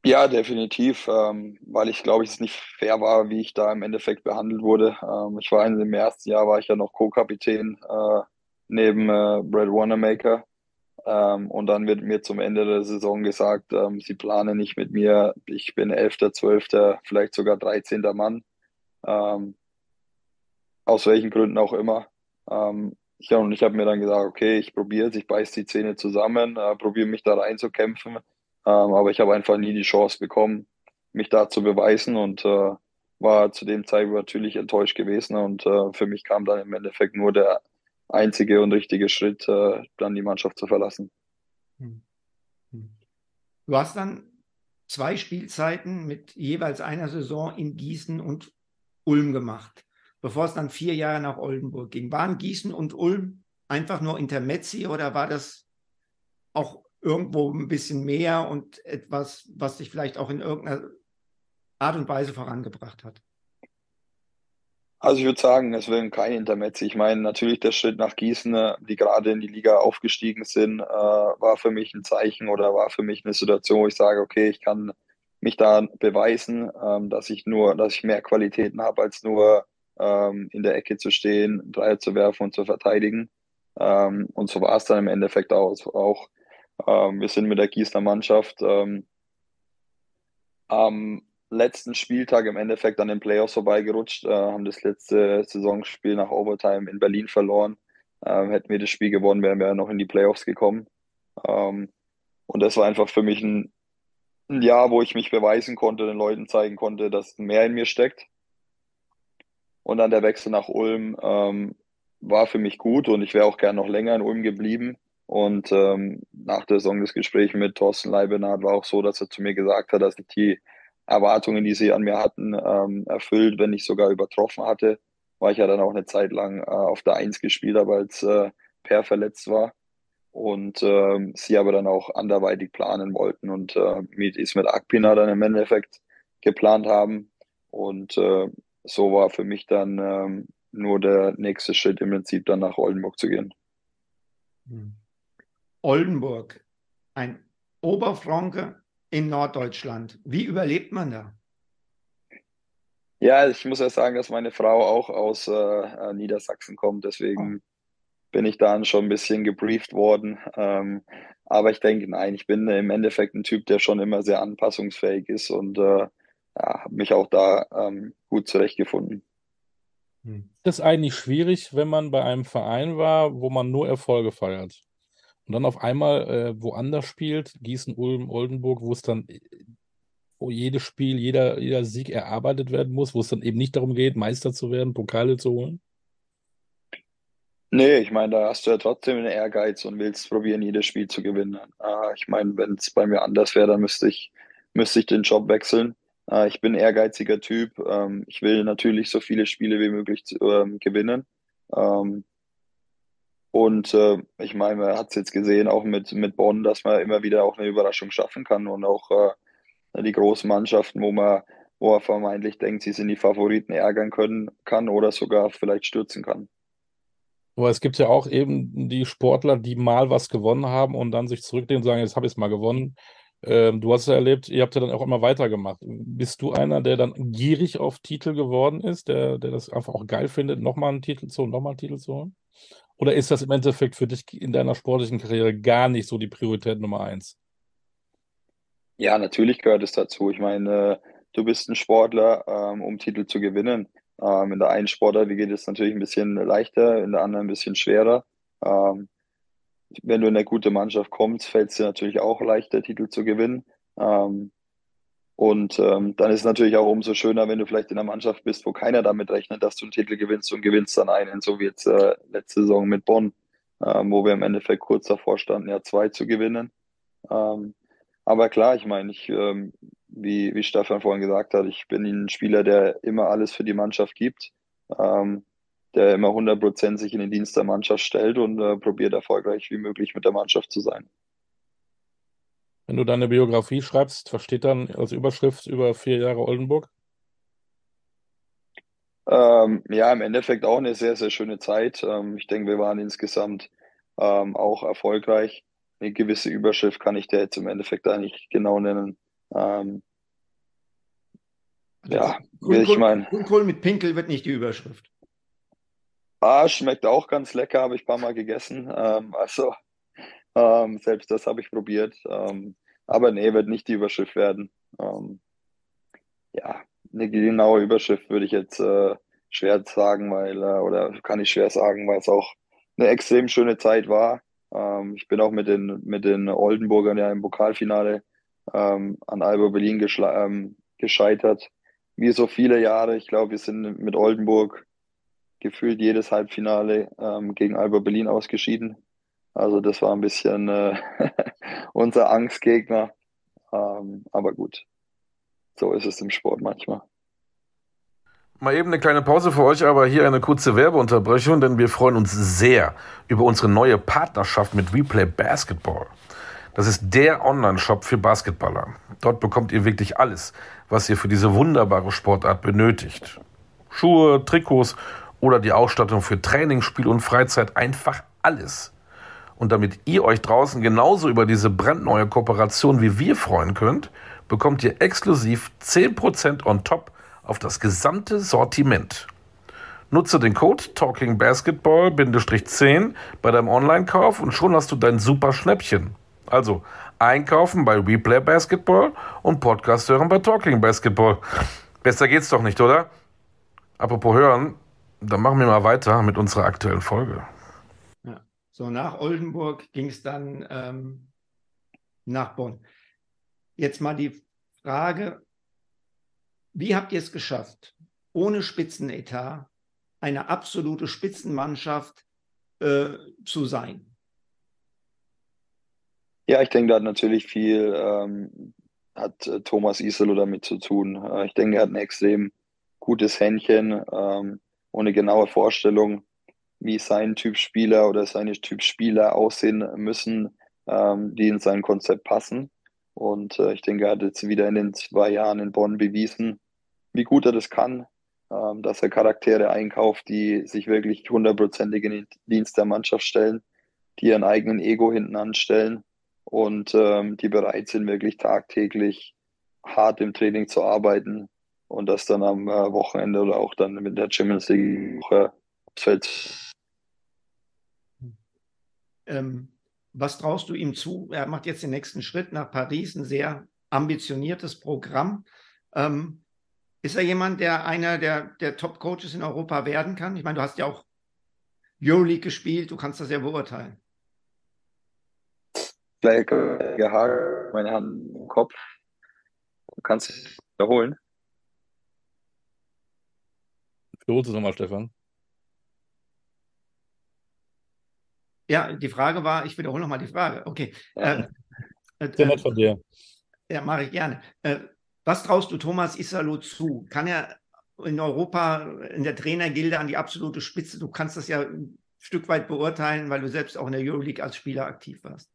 Ja, definitiv, ähm, weil ich glaube, es nicht fair war, wie ich da im Endeffekt behandelt wurde. Ähm, ich war dem ersten Jahr war ich ja noch Co-Kapitän äh, neben äh, Brad Wanamaker. Ähm, und dann wird mir zum Ende der Saison gesagt, ähm, sie planen nicht mit mir. Ich bin 11., 12., vielleicht sogar 13. Mann. Ähm, aus welchen Gründen auch immer. Ähm, ich, und ich habe mir dann gesagt, okay, ich probiere es, ich beiße die Zähne zusammen, äh, probiere mich da reinzukämpfen. Ähm, aber ich habe einfach nie die Chance bekommen, mich da zu beweisen und äh, war zu dem Zeitpunkt natürlich enttäuscht gewesen. Und äh, für mich kam dann im Endeffekt nur der einzige und richtige Schritt, äh, dann die Mannschaft zu verlassen. Hm. Hm. Du hast dann zwei Spielzeiten mit jeweils einer Saison in Gießen und Ulm gemacht, bevor es dann vier Jahre nach Oldenburg ging. Waren Gießen und Ulm einfach nur Intermezzi oder war das auch irgendwo ein bisschen mehr und etwas, was dich vielleicht auch in irgendeiner Art und Weise vorangebracht hat? Also ich würde sagen, es werden keine Intermezzi. Ich meine, natürlich der Schritt nach Gießen, äh, die gerade in die Liga aufgestiegen sind, äh, war für mich ein Zeichen oder war für mich eine Situation, wo ich sage, okay, ich kann mich da beweisen, ähm, dass ich nur, dass ich mehr Qualitäten habe, als nur ähm, in der Ecke zu stehen, Dreier zu werfen und zu verteidigen. Ähm, und so war es dann im Endeffekt auch. auch ähm, wir sind mit der Gießener Mannschaft ähm, am letzten Spieltag im Endeffekt an den Playoffs vorbeigerutscht, äh, haben das letzte Saisonspiel nach Overtime in Berlin verloren. Ähm, hätten wir das Spiel gewonnen, wären wir noch in die Playoffs gekommen. Ähm, und das war einfach für mich ein, ein Jahr, wo ich mich beweisen konnte, den Leuten zeigen konnte, dass mehr in mir steckt. Und dann der Wechsel nach Ulm ähm, war für mich gut und ich wäre auch gern noch länger in Ulm geblieben. Und ähm, nach der Saison das Gespräch mit Thorsten Leibenhardt war auch so, dass er zu mir gesagt hat, dass ich die Erwartungen, die sie an mir hatten, ähm, erfüllt, wenn nicht sogar übertroffen hatte, weil ich ja dann auch eine Zeit lang äh, auf der Eins gespielt habe, als äh, Per verletzt war und äh, sie aber dann auch anderweitig planen wollten und äh, mit Ismet Akpina dann im Endeffekt geplant haben und äh, so war für mich dann ähm, nur der nächste Schritt im Prinzip dann nach Oldenburg zu gehen. Hm. Oldenburg, ein Oberfranke in Norddeutschland. Wie überlebt man da? Ja, ich muss ja sagen, dass meine Frau auch aus äh, Niedersachsen kommt, deswegen oh. bin ich da schon ein bisschen gebrieft worden. Ähm, aber ich denke, nein, ich bin im Endeffekt ein Typ, der schon immer sehr anpassungsfähig ist und äh, ja, habe mich auch da ähm, gut zurechtgefunden. Hm. Das ist eigentlich schwierig, wenn man bei einem Verein war, wo man nur Erfolge feiert und dann auf einmal äh, woanders spielt, Gießen, Ulm, Oldenburg, wo es dann, wo jedes Spiel, jeder, jeder Sieg erarbeitet werden muss, wo es dann eben nicht darum geht, Meister zu werden, Pokale zu holen? Nee, ich meine, da hast du ja trotzdem einen Ehrgeiz und willst probieren, jedes Spiel zu gewinnen. Äh, ich meine, wenn es bei mir anders wäre, dann müsste ich, müsste ich den Job wechseln. Äh, ich bin ein ehrgeiziger Typ. Ähm, ich will natürlich so viele Spiele wie möglich zu, ähm, gewinnen. Ähm, und äh, ich meine, man hat es jetzt gesehen, auch mit, mit Bonn, dass man immer wieder auch eine Überraschung schaffen kann und auch äh, die großen Mannschaften, wo man, wo man vermeintlich denkt, sie sind die Favoriten, ärgern können kann oder sogar vielleicht stürzen kann. Aber es gibt ja auch eben die Sportler, die mal was gewonnen haben und dann sich zurücklehnen und sagen, jetzt habe ich es mal gewonnen. Ähm, du hast es erlebt, ihr habt ja dann auch immer weitergemacht. Bist du einer, der dann gierig auf Titel geworden ist, der, der das einfach auch geil findet, nochmal einen Titel zu holen, nochmal einen Titel zu holen? Oder ist das im Endeffekt für dich in deiner sportlichen Karriere gar nicht so die Priorität Nummer eins? Ja, natürlich gehört es dazu. Ich meine, du bist ein Sportler, ähm, um Titel zu gewinnen. Ähm, in der einen Sportart geht es natürlich ein bisschen leichter, in der anderen ein bisschen schwerer. Ähm, wenn du in eine gute Mannschaft kommst, fällt es dir natürlich auch leichter, Titel zu gewinnen. Und ähm, dann ist es natürlich auch umso schöner, wenn du vielleicht in einer Mannschaft bist, wo keiner damit rechnet, dass du einen Titel gewinnst und gewinnst dann einen, so wie jetzt äh, letzte Saison mit Bonn, ähm, wo wir im Endeffekt kurz davor standen, ja zwei zu gewinnen. Ähm, aber klar, ich meine, ich, ähm, wie, wie Stefan vorhin gesagt hat, ich bin ein Spieler, der immer alles für die Mannschaft gibt, ähm, der immer 100% sich in den Dienst der Mannschaft stellt und äh, probiert erfolgreich wie möglich mit der Mannschaft zu sein. Wenn du deine Biografie schreibst, was steht dann als Überschrift über vier Jahre Oldenburg? Ähm, ja, im Endeffekt auch eine sehr, sehr schöne Zeit. Ähm, ich denke, wir waren insgesamt ähm, auch erfolgreich. Eine gewisse Überschrift kann ich dir jetzt im Endeffekt eigentlich genau nennen. Ähm, ja, Grünkohl, ich meine. Grünkohl mit Pinkel wird nicht die Überschrift. Ah, schmeckt auch ganz lecker, habe ich ein paar Mal gegessen. Ähm, also ähm, selbst das habe ich probiert. Ähm, aber nee, wird nicht die Überschrift werden. Ähm, ja, eine genaue Überschrift würde ich jetzt äh, schwer sagen, weil, äh, oder kann ich schwer sagen, weil es auch eine extrem schöne Zeit war. Ähm, ich bin auch mit den, mit den Oldenburgern ja im Pokalfinale ähm, an Alba Berlin ähm, gescheitert. Wie so viele Jahre. Ich glaube, wir sind mit Oldenburg gefühlt jedes Halbfinale ähm, gegen Alba Berlin ausgeschieden. Also das war ein bisschen äh, unser Angstgegner. Ähm, aber gut, so ist es im Sport manchmal. Mal eben eine kleine Pause für euch, aber hier eine kurze Werbeunterbrechung, denn wir freuen uns sehr über unsere neue Partnerschaft mit Replay Basketball. Das ist der Online-Shop für Basketballer. Dort bekommt ihr wirklich alles, was ihr für diese wunderbare Sportart benötigt. Schuhe, Trikots oder die Ausstattung für Training, Spiel und Freizeit, einfach alles. Und damit ihr euch draußen genauso über diese brandneue Kooperation wie wir freuen könnt, bekommt ihr exklusiv 10% on top auf das gesamte Sortiment. Nutze den Code TalkingBasketball-10 bei deinem Online-Kauf und schon hast du dein super Schnäppchen. Also einkaufen bei Replay Basketball und Podcast hören bei Talking Basketball. Besser geht's doch nicht, oder? Apropos hören, dann machen wir mal weiter mit unserer aktuellen Folge. So, nach Oldenburg ging es dann ähm, nach Bonn. Jetzt mal die Frage, wie habt ihr es geschafft, ohne Spitzenetat eine absolute Spitzenmannschaft äh, zu sein? Ja, ich denke, da hat natürlich viel, ähm, hat äh, Thomas Iselo damit zu tun. Äh, ich denke, er hat ein extrem gutes Händchen ähm, und genaue Vorstellung, wie sein Typ Spieler oder seine Typ Spieler aussehen müssen, ähm, die in sein Konzept passen. Und äh, ich denke, er hat jetzt wieder in den zwei Jahren in Bonn bewiesen, wie gut er das kann, ähm, dass er Charaktere einkauft, die sich wirklich hundertprozentig in den Dienst der Mannschaft stellen, die ihren eigenen Ego hinten anstellen und ähm, die bereit sind, wirklich tagtäglich hart im Training zu arbeiten und das dann am äh, Wochenende oder auch dann mit der Champions League Woche fällt. Ähm, was traust du ihm zu? Er macht jetzt den nächsten Schritt nach Paris, ein sehr ambitioniertes Programm. Ähm, ist er jemand, der einer der, der Top-Coaches in Europa werden kann? Ich meine, du hast ja auch Euroleague gespielt, du kannst das ja beurteilen. Gleich gehakt, meine Hand im Kopf. Du kannst es wiederholen. Wiederholst du es nochmal, Stefan? Ja, die Frage war, ich wiederhole nochmal die Frage. Okay. Ja. Äh, Sehr nett von dir. Ja, mache ich gerne. Äh, was traust du Thomas Isalo zu? Kann er in Europa in der Trainergilde an die absolute Spitze? Du kannst das ja ein Stück weit beurteilen, weil du selbst auch in der Euroleague als Spieler aktiv warst.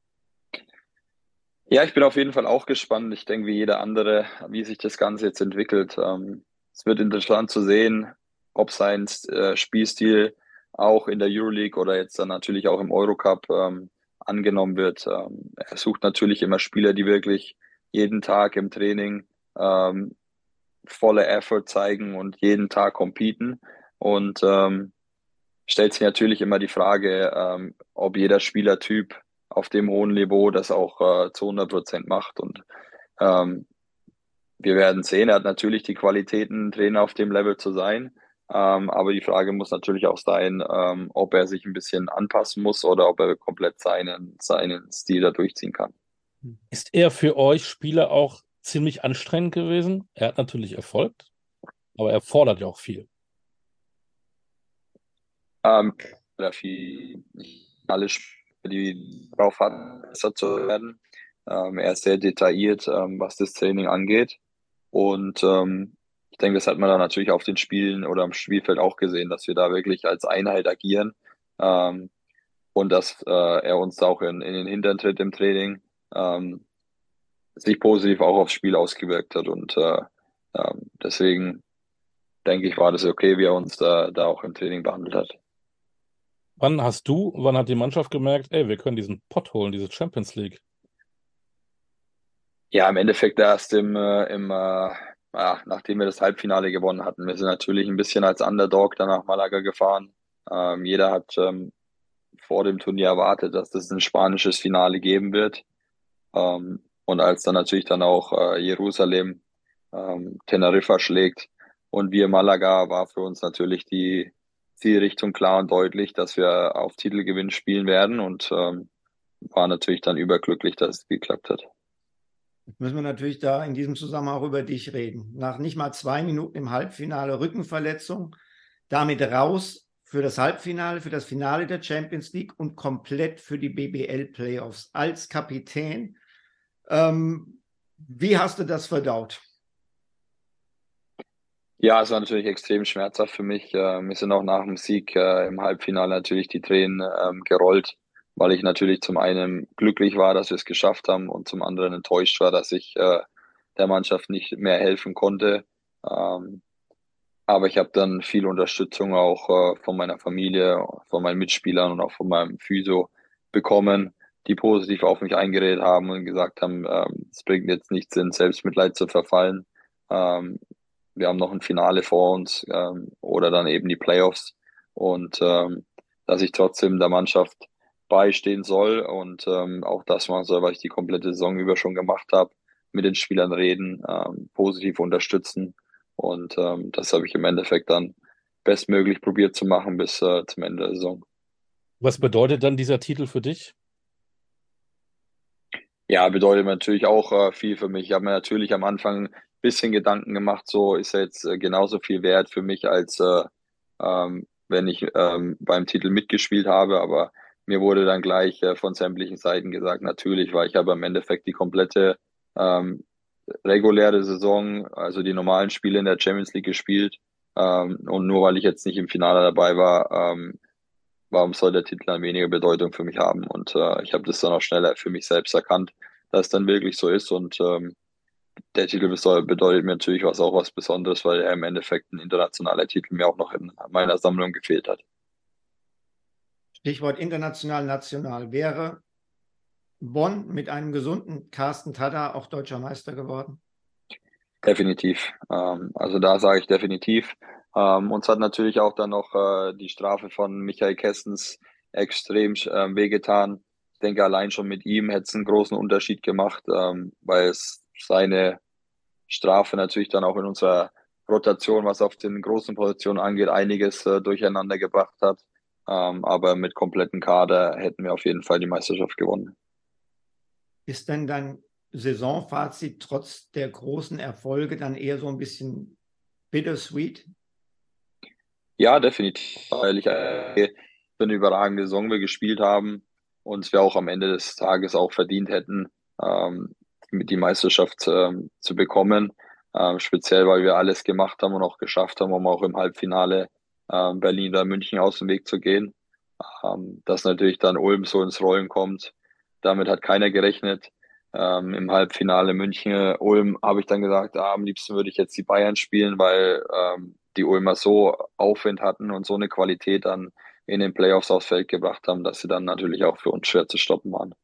Ja, ich bin auf jeden Fall auch gespannt. Ich denke, wie jeder andere, wie sich das Ganze jetzt entwickelt. Ähm, es wird interessant zu sehen, ob sein äh, Spielstil auch in der Euroleague oder jetzt dann natürlich auch im Eurocup ähm, angenommen wird. Ähm, er sucht natürlich immer Spieler, die wirklich jeden Tag im Training ähm, volle Effort zeigen und jeden Tag competen. Und ähm, stellt sich natürlich immer die Frage, ähm, ob jeder Spielertyp auf dem hohen Niveau das auch äh, zu 100 Prozent macht. Und ähm, wir werden sehen, er hat natürlich die Qualitäten, Trainer auf dem Level zu sein. Ähm, aber die Frage muss natürlich auch sein, ähm, ob er sich ein bisschen anpassen muss oder ob er komplett seinen, seinen Stil da durchziehen kann. Ist er für euch Spieler auch ziemlich anstrengend gewesen. Er hat natürlich Erfolg, aber er fordert ja auch viel. Ähm, viel, alle Spieler, die drauf hatten, besser zu werden. Ähm, er ist sehr detailliert, ähm, was das Training angeht. Und ähm, ich denke, das hat man dann natürlich auf den Spielen oder am Spielfeld auch gesehen, dass wir da wirklich als Einheit agieren. Ähm, und dass äh, er uns auch in, in den Hintern tritt im Training. Ähm, sich positiv auch aufs Spiel ausgewirkt hat. Und äh, äh, deswegen denke ich, war das okay, wie er uns da, da auch im Training behandelt hat. Wann hast du, wann hat die Mannschaft gemerkt, ey, wir können diesen Pot holen, diese Champions League? Ja, im Endeffekt erst im, äh, im äh, ja, nachdem wir das Halbfinale gewonnen hatten. Wir sind natürlich ein bisschen als Underdog dann nach Malaga gefahren. Ähm, jeder hat ähm, vor dem Turnier erwartet, dass es das ein spanisches Finale geben wird. Ähm, und als dann natürlich dann auch äh, Jerusalem ähm, Teneriffa schlägt und wir Malaga, war für uns natürlich die Zielrichtung klar und deutlich, dass wir auf Titelgewinn spielen werden und ähm, war natürlich dann überglücklich, dass es geklappt hat. Müssen wir natürlich da in diesem Zusammenhang auch über dich reden. Nach nicht mal zwei Minuten im Halbfinale Rückenverletzung, damit raus für das Halbfinale, für das Finale der Champions League und komplett für die BBL Playoffs als Kapitän. Ähm, wie hast du das verdaut? Ja, es war natürlich extrem schmerzhaft für mich. Äh, mir sind auch nach dem Sieg äh, im Halbfinale natürlich die Tränen ähm, gerollt, weil ich natürlich zum einen glücklich war, dass wir es geschafft haben und zum anderen enttäuscht war, dass ich äh, der Mannschaft nicht mehr helfen konnte. Ähm, aber ich habe dann viel Unterstützung auch äh, von meiner Familie, von meinen Mitspielern und auch von meinem Physio bekommen, die positiv auf mich eingeredet haben und gesagt haben, ähm, es bringt jetzt nichts, in Selbstmitleid zu verfallen. Ähm, wir haben noch ein Finale vor uns ähm, oder dann eben die Playoffs und ähm, dass ich trotzdem der Mannschaft beistehen soll und ähm, auch das machen soll, was ich die komplette Saison über schon gemacht habe, mit den Spielern reden, ähm, positiv unterstützen und ähm, das habe ich im Endeffekt dann bestmöglich probiert zu machen bis äh, zum Ende der Saison. Was bedeutet dann dieser Titel für dich? Ja, bedeutet natürlich auch äh, viel für mich. Ich habe mir natürlich am Anfang ein bisschen Gedanken gemacht, so ist er jetzt äh, genauso viel wert für mich, als äh, ähm, wenn ich ähm, beim Titel mitgespielt habe. Aber mir wurde dann gleich äh, von sämtlichen Seiten gesagt, natürlich, weil ich habe im Endeffekt die komplette ähm, reguläre Saison, also die normalen Spiele in der Champions League gespielt. Ähm, und nur weil ich jetzt nicht im Finale dabei war, ähm, warum soll der Titel dann weniger Bedeutung für mich haben? Und äh, ich habe das dann auch schneller für mich selbst erkannt, dass es dann wirklich so ist. Und ähm, der Titel bedeutet mir natürlich was auch was Besonderes, weil er im Endeffekt ein internationaler Titel mir auch noch in meiner Sammlung gefehlt hat. Stichwort international, national. Wäre Bonn mit einem gesunden Carsten Tada auch deutscher Meister geworden? Definitiv. Ähm, also da sage ich definitiv. Ähm, uns hat natürlich auch dann noch äh, die Strafe von Michael Kessens extrem äh, wehgetan. Ich denke, allein schon mit ihm hätte es einen großen Unterschied gemacht, ähm, weil es seine Strafe natürlich dann auch in unserer Rotation, was auf den großen Positionen angeht, einiges äh, durcheinander gebracht hat. Ähm, aber mit kompletten Kader hätten wir auf jeden Fall die Meisterschaft gewonnen. Ist denn dein Saisonfazit trotz der großen Erfolge dann eher so ein bisschen bittersweet? Ja, definitiv, weil ich äh, eine überragende Saison wir gespielt haben und wir auch am Ende des Tages auch verdient hätten, ähm, die Meisterschaft ähm, zu bekommen. Ähm, speziell, weil wir alles gemacht haben und auch geschafft haben, um auch im Halbfinale ähm, Berlin oder München aus dem Weg zu gehen. Ähm, dass natürlich dann Ulm so ins Rollen kommt, damit hat keiner gerechnet. Ähm, Im Halbfinale München-Ulm habe ich dann gesagt, ah, am liebsten würde ich jetzt die Bayern spielen, weil ähm, die Ulmer so Aufwind hatten und so eine Qualität dann in den Playoffs aufs Feld gebracht haben, dass sie dann natürlich auch für uns schwer zu stoppen waren.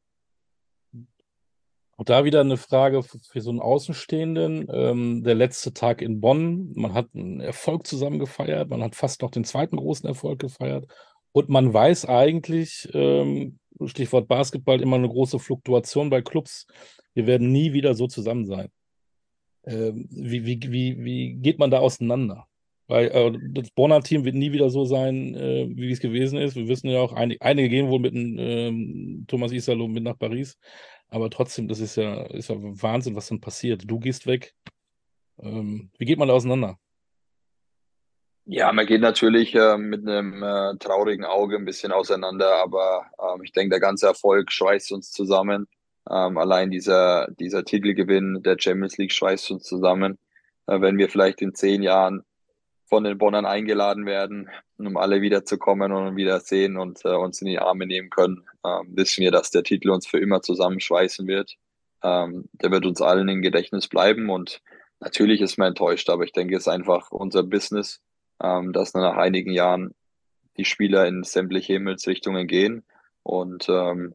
Auch da wieder eine Frage für so einen Außenstehenden. Ähm, der letzte Tag in Bonn, man hat einen Erfolg zusammen gefeiert, man hat fast noch den zweiten großen Erfolg gefeiert und man weiß eigentlich, ähm, Stichwort Basketball, immer eine große Fluktuation bei Clubs. Wir werden nie wieder so zusammen sein. Ähm, wie, wie, wie, wie geht man da auseinander? Weil äh, das Bonner Team wird nie wieder so sein, äh, wie es gewesen ist. Wir wissen ja auch, einig, einige gehen wohl mit ähm, Thomas Isalo mit nach Paris. Aber trotzdem, das ist ja, ist ja Wahnsinn, was dann passiert. Du gehst weg. Ähm, wie geht man da auseinander? Ja, man geht natürlich äh, mit einem äh, traurigen Auge ein bisschen auseinander, aber ähm, ich denke, der ganze Erfolg schweißt uns zusammen. Ähm, allein dieser, dieser Titelgewinn der Champions League schweißt uns zusammen. Äh, wenn wir vielleicht in zehn Jahren von den Bonnern eingeladen werden, um alle wiederzukommen und wieder sehen und äh, uns in die Arme nehmen können, ähm, wissen wir, dass der Titel uns für immer zusammenschweißen wird. Ähm, der wird uns allen im Gedächtnis bleiben und natürlich ist man enttäuscht, aber ich denke, es ist einfach unser Business ähm, dass nach einigen Jahren die Spieler in sämtliche Himmelsrichtungen gehen. Und ähm,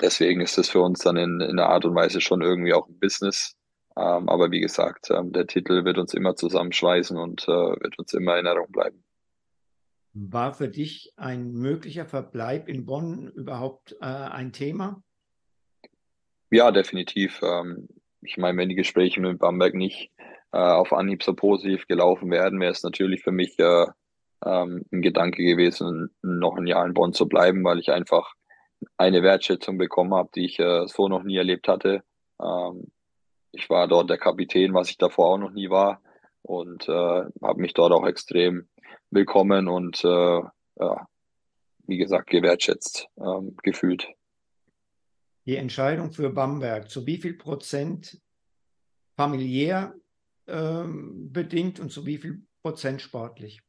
deswegen ist das für uns dann in, in einer Art und Weise schon irgendwie auch ein Business. Ähm, aber wie gesagt, ähm, der Titel wird uns immer zusammenschweißen und äh, wird uns immer in Erinnerung bleiben. War für dich ein möglicher Verbleib in Bonn überhaupt äh, ein Thema? Ja, definitiv. Ähm, ich meine, wenn die Gespräche mit Bamberg nicht äh, auf Anhieb so positiv gelaufen wären, wäre es natürlich für mich äh, ähm, ein Gedanke gewesen, noch ein Jahr in Bonn zu bleiben, weil ich einfach eine Wertschätzung bekommen habe, die ich äh, so noch nie erlebt hatte. Ich war dort der Kapitän, was ich davor auch noch nie war und äh, habe mich dort auch extrem willkommen und äh, ja, wie gesagt gewertschätzt ähm, gefühlt. Die Entscheidung für Bamberg, zu wie viel Prozent familiär ähm, bedingt und zu wie viel Prozent sportlich?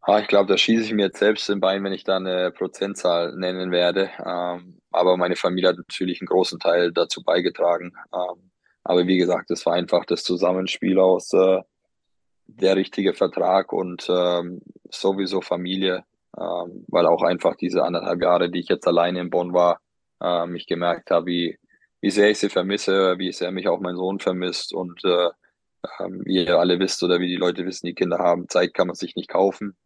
Ah, ich glaube, da schieße ich mir jetzt selbst in Bein, wenn ich da eine Prozentzahl nennen werde. Ähm, aber meine Familie hat natürlich einen großen Teil dazu beigetragen. Ähm, aber wie gesagt, es war einfach das Zusammenspiel aus äh, der richtige Vertrag und ähm, sowieso Familie, ähm, weil auch einfach diese anderthalb Jahre, die ich jetzt alleine in Bonn war, ähm, ich gemerkt habe, wie, wie sehr ich sie vermisse, wie sehr mich auch mein Sohn vermisst und äh, ähm, wie ihr alle wisst oder wie die Leute wissen, die Kinder haben, Zeit kann man sich nicht kaufen.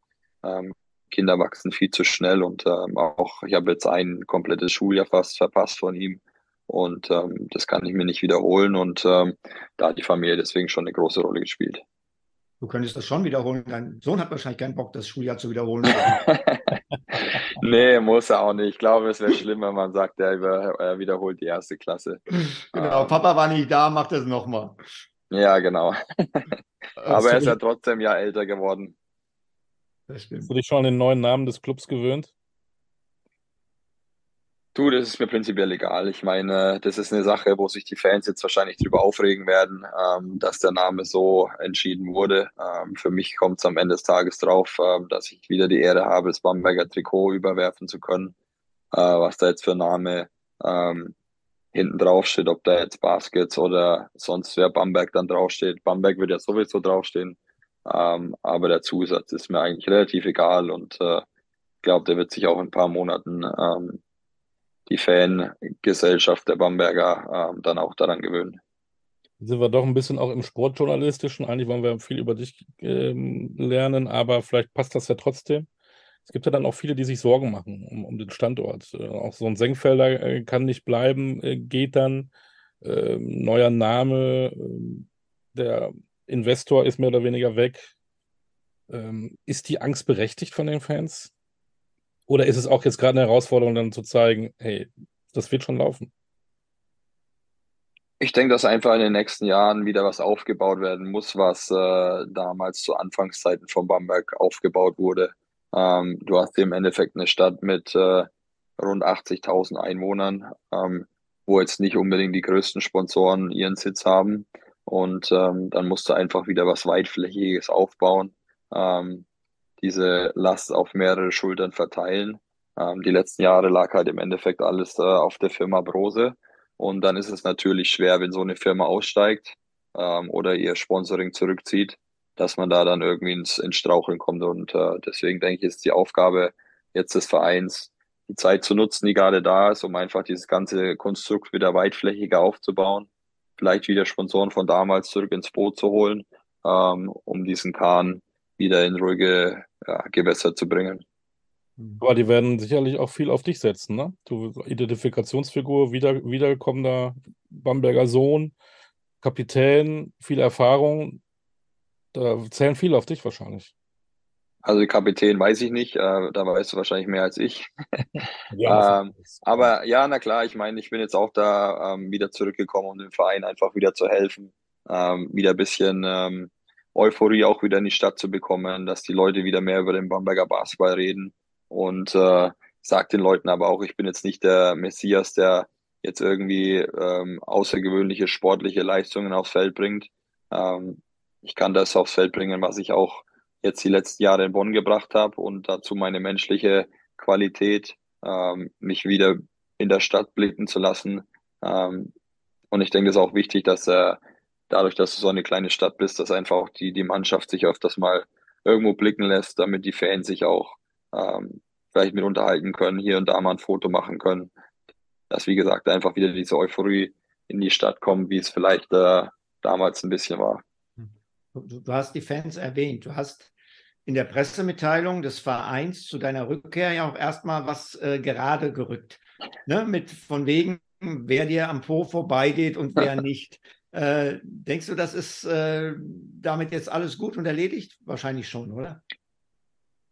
Ähm, Kinder wachsen viel zu schnell und ähm, auch ich habe jetzt ein komplettes Schuljahr fast verpasst von ihm und ähm, das kann ich mir nicht wiederholen und ähm, da hat die Familie deswegen schon eine große Rolle gespielt. Du könntest das schon wiederholen. Dein Sohn hat wahrscheinlich keinen Bock, das Schuljahr zu wiederholen. nee, muss er auch nicht. Ich glaube, es wäre schlimm, wenn man sagt, er, er wiederholt die erste Klasse. Genau, ähm, Papa war nicht da, macht es nochmal. Ja, genau. Aber er ist ja trotzdem ja älter geworden. Das stimmt. Hast du dich schon an den neuen Namen des Clubs gewöhnt? Du, das ist mir prinzipiell egal. Ich meine, das ist eine Sache, wo sich die Fans jetzt wahrscheinlich drüber aufregen werden, ähm, dass der Name so entschieden wurde. Ähm, für mich kommt es am Ende des Tages drauf, ähm, dass ich wieder die Ehre habe, das Bamberger Trikot überwerfen zu können. Äh, was da jetzt für ein Name ähm, hinten drauf steht, ob da jetzt Baskets oder sonst wer Bamberg dann draufsteht. Bamberg wird ja sowieso draufstehen. Ähm, aber der Zusatz ist mir eigentlich relativ egal und äh, glaube, der wird sich auch in ein paar Monaten ähm, die Fangesellschaft der Bamberger ähm, dann auch daran gewöhnen. Sind wir doch ein bisschen auch im Sportjournalistischen. Eigentlich wollen wir viel über dich ähm, lernen, aber vielleicht passt das ja trotzdem. Es gibt ja dann auch viele, die sich Sorgen machen um, um den Standort. Äh, auch so ein Senkfelder äh, kann nicht bleiben, äh, geht dann. Ähm, neuer Name, ähm, der Investor ist mehr oder weniger weg. Ähm, ist die Angst berechtigt von den Fans? Oder ist es auch jetzt gerade eine Herausforderung, dann zu zeigen, hey, das wird schon laufen? Ich denke, dass einfach in den nächsten Jahren wieder was aufgebaut werden muss, was äh, damals zu Anfangszeiten von Bamberg aufgebaut wurde. Ähm, du hast im Endeffekt eine Stadt mit äh, rund 80.000 Einwohnern, ähm, wo jetzt nicht unbedingt die größten Sponsoren ihren Sitz haben. Und ähm, dann musst du einfach wieder was weitflächiges aufbauen. Ähm, diese Last auf mehrere Schultern verteilen. Ähm, die letzten Jahre lag halt im Endeffekt alles äh, auf der Firma Brose. Und dann ist es natürlich schwer, wenn so eine Firma aussteigt ähm, oder ihr Sponsoring zurückzieht, dass man da dann irgendwie ins, ins Straucheln kommt. Und äh, deswegen denke ich, ist die Aufgabe jetzt des Vereins, die Zeit zu nutzen, die gerade da ist, um einfach dieses ganze Konstrukt wieder weitflächiger aufzubauen, vielleicht wieder Sponsoren von damals zurück ins Boot zu holen, ähm, um diesen Kahn wieder in ruhige ja, Gewässer zu bringen. Aber die werden sicherlich auch viel auf dich setzen, ne? Du Identifikationsfigur, wieder, wiederkommender Bamberger Sohn, Kapitän, viel Erfahrung. Da zählen viele auf dich wahrscheinlich. Also Kapitän weiß ich nicht, äh, da weißt du wahrscheinlich mehr als ich. ja, ähm, aber ja, na klar, ich meine, ich bin jetzt auch da ähm, wieder zurückgekommen, um dem Verein einfach wieder zu helfen, ähm, wieder ein bisschen ähm, Euphorie auch wieder in die Stadt zu bekommen, dass die Leute wieder mehr über den Bamberger Basketball reden und äh, sagt den Leuten aber auch, ich bin jetzt nicht der Messias, der jetzt irgendwie ähm, außergewöhnliche sportliche Leistungen aufs Feld bringt. Ähm, ich kann das aufs Feld bringen, was ich auch jetzt die letzten Jahre in Bonn gebracht habe und dazu meine menschliche Qualität, ähm, mich wieder in der Stadt blicken zu lassen. Ähm, und ich denke, es ist auch wichtig, dass er dadurch, dass du so eine kleine Stadt bist, dass einfach auch die, die Mannschaft sich das mal irgendwo blicken lässt, damit die Fans sich auch ähm, vielleicht mit unterhalten können, hier und da mal ein Foto machen können. Dass, wie gesagt, einfach wieder diese Euphorie in die Stadt kommt, wie es vielleicht äh, damals ein bisschen war. Du, du hast die Fans erwähnt. Du hast in der Pressemitteilung des Vereins zu deiner Rückkehr ja auch erstmal was äh, gerade gerückt. Ne? Mit von wegen, wer dir am Po vorbeigeht und wer nicht. Äh, denkst du, das ist äh, damit jetzt alles gut und erledigt? Wahrscheinlich schon, oder?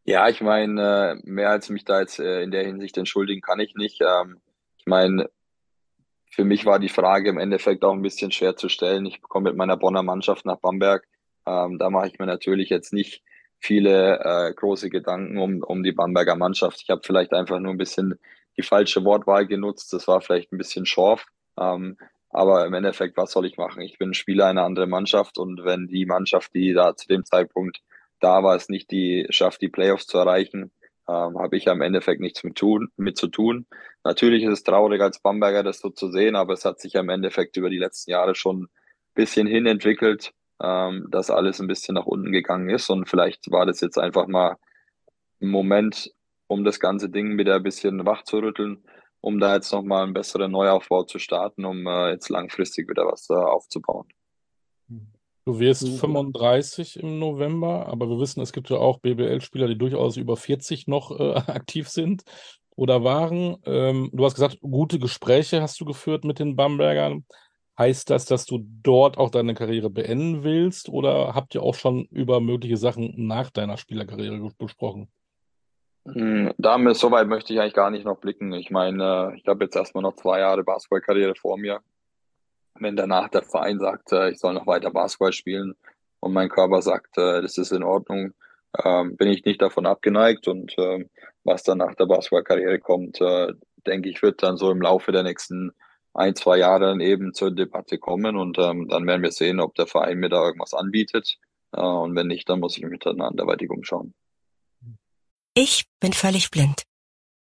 Ja, ich meine, äh, mehr als mich da jetzt äh, in der Hinsicht entschuldigen kann ich nicht. Ähm, ich meine, für mich war die Frage im Endeffekt auch ein bisschen schwer zu stellen. Ich komme mit meiner Bonner Mannschaft nach Bamberg. Ähm, da mache ich mir natürlich jetzt nicht viele äh, große Gedanken um, um die Bamberger Mannschaft. Ich habe vielleicht einfach nur ein bisschen die falsche Wortwahl genutzt. Das war vielleicht ein bisschen schorf. Ähm, Aber im Endeffekt, was soll ich machen? Ich bin Spieler einer anderen Mannschaft und wenn die Mannschaft, die da zu dem Zeitpunkt da war, es nicht die schafft, die Playoffs zu erreichen, ähm, habe ich am Endeffekt nichts mit, tun, mit zu tun. Natürlich ist es traurig als Bamberger das so zu sehen, aber es hat sich am Endeffekt über die letzten Jahre schon ein bisschen hin entwickelt, ähm, dass alles ein bisschen nach unten gegangen ist und vielleicht war das jetzt einfach mal ein Moment, um das ganze Ding wieder ein bisschen wach zu rütteln um da jetzt nochmal einen besseren Neuaufbau zu starten, um äh, jetzt langfristig wieder was äh, aufzubauen. Du wirst 35 im November, aber wir wissen, es gibt ja auch BBL-Spieler, die durchaus über 40 noch äh, aktiv sind oder waren. Ähm, du hast gesagt, gute Gespräche hast du geführt mit den Bambergern. Heißt das, dass du dort auch deine Karriere beenden willst oder habt ihr auch schon über mögliche Sachen nach deiner Spielerkarriere gesprochen? Hm, damit, so weit möchte ich eigentlich gar nicht noch blicken. Ich meine, ich habe jetzt erstmal noch zwei Jahre Basketballkarriere vor mir. Wenn danach der Verein sagt, äh, ich soll noch weiter Basketball spielen und mein Körper sagt, äh, das ist in Ordnung, ähm, bin ich nicht davon abgeneigt. Und ähm, was dann nach der Basketballkarriere kommt, äh, denke ich, wird dann so im Laufe der nächsten ein, zwei Jahre dann eben zur Debatte kommen. Und ähm, dann werden wir sehen, ob der Verein mir da irgendwas anbietet. Und wenn nicht, dann muss ich mich dann anderweitig umschauen. Ich bin völlig blind.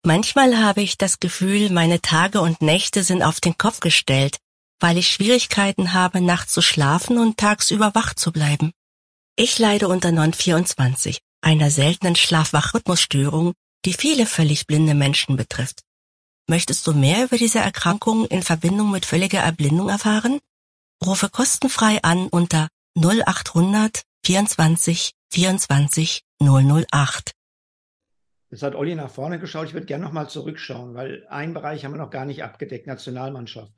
Manchmal habe ich das Gefühl, meine Tage und Nächte sind auf den Kopf gestellt, weil ich Schwierigkeiten habe, nachts zu schlafen und tagsüber wach zu bleiben. Ich leide unter Non-24, einer seltenen Schlaf-Wach-Rhythmusstörung, die viele völlig blinde Menschen betrifft. Möchtest du mehr über diese Erkrankung in Verbindung mit völliger Erblindung erfahren? Rufe kostenfrei an unter 0800 24 24 008. Jetzt hat Olli nach vorne geschaut. Ich würde gerne nochmal zurückschauen, weil einen Bereich haben wir noch gar nicht abgedeckt, Nationalmannschaft.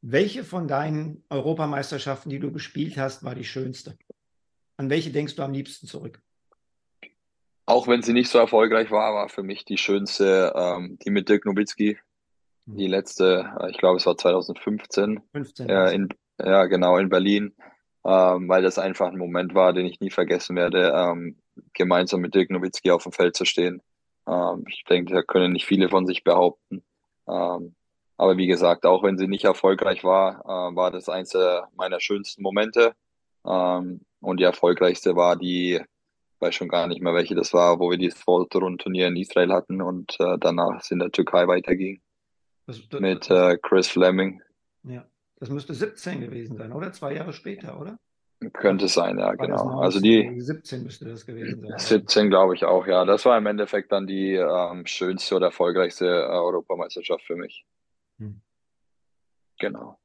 Welche von deinen Europameisterschaften, die du gespielt hast, war die schönste? An welche denkst du am liebsten zurück? Auch wenn sie nicht so erfolgreich war, war für mich die schönste ähm, die mit Dirk Nowitzki. Die letzte, äh, ich glaube, es war 2015. 15. Äh, in, ja, genau, in Berlin. Ähm, weil das einfach ein Moment war, den ich nie vergessen werde, ähm, gemeinsam mit Dirk Nowitzki auf dem Feld zu stehen. Ähm, ich denke, da können nicht viele von sich behaupten. Ähm, aber wie gesagt, auch wenn sie nicht erfolgreich war, äh, war das eins meiner schönsten Momente. Ähm, und die erfolgreichste war die, ich weiß schon gar nicht mehr welche das war, wo wir dieses Vorrundenturnier in Israel hatten und äh, danach es in der Türkei weiterging. Das, das, mit äh, Chris Fleming. Ja, das müsste 17 gewesen sein, oder? Zwei Jahre später, oder? Könnte sein, ja, genau. Also die 17 müsste das gewesen sein. 17 glaube ich auch, ja. Das war im Endeffekt dann die ähm, schönste oder erfolgreichste äh, Europameisterschaft für mich. Hm. Genau.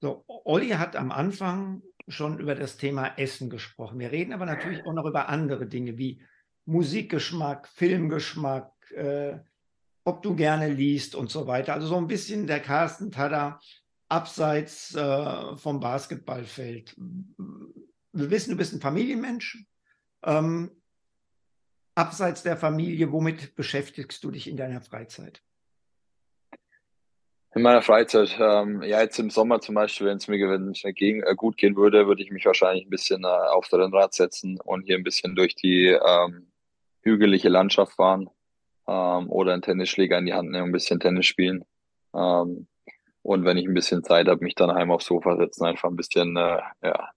So, Olli hat am Anfang schon über das Thema Essen gesprochen. Wir reden aber natürlich auch noch über andere Dinge wie Musikgeschmack, Filmgeschmack, äh, ob du gerne liest und so weiter. Also so ein bisschen der Carsten Tada abseits äh, vom Basketballfeld. Wir wissen, du bist ein Familienmensch. Ähm, abseits der Familie, womit beschäftigst du dich in deiner Freizeit? In meiner Freizeit, ähm, ja, jetzt im Sommer zum Beispiel, wenn es mir, gegen, äh, gut gehen würde, würde ich mich wahrscheinlich ein bisschen äh, auf das Rennrad setzen und hier ein bisschen durch die ähm, hügelige Landschaft fahren ähm, oder einen Tennisschläger in die Hand nehmen und ein bisschen Tennis spielen. Ähm, und wenn ich ein bisschen Zeit habe, mich dann heim aufs Sofa setzen, einfach ein bisschen äh, ja,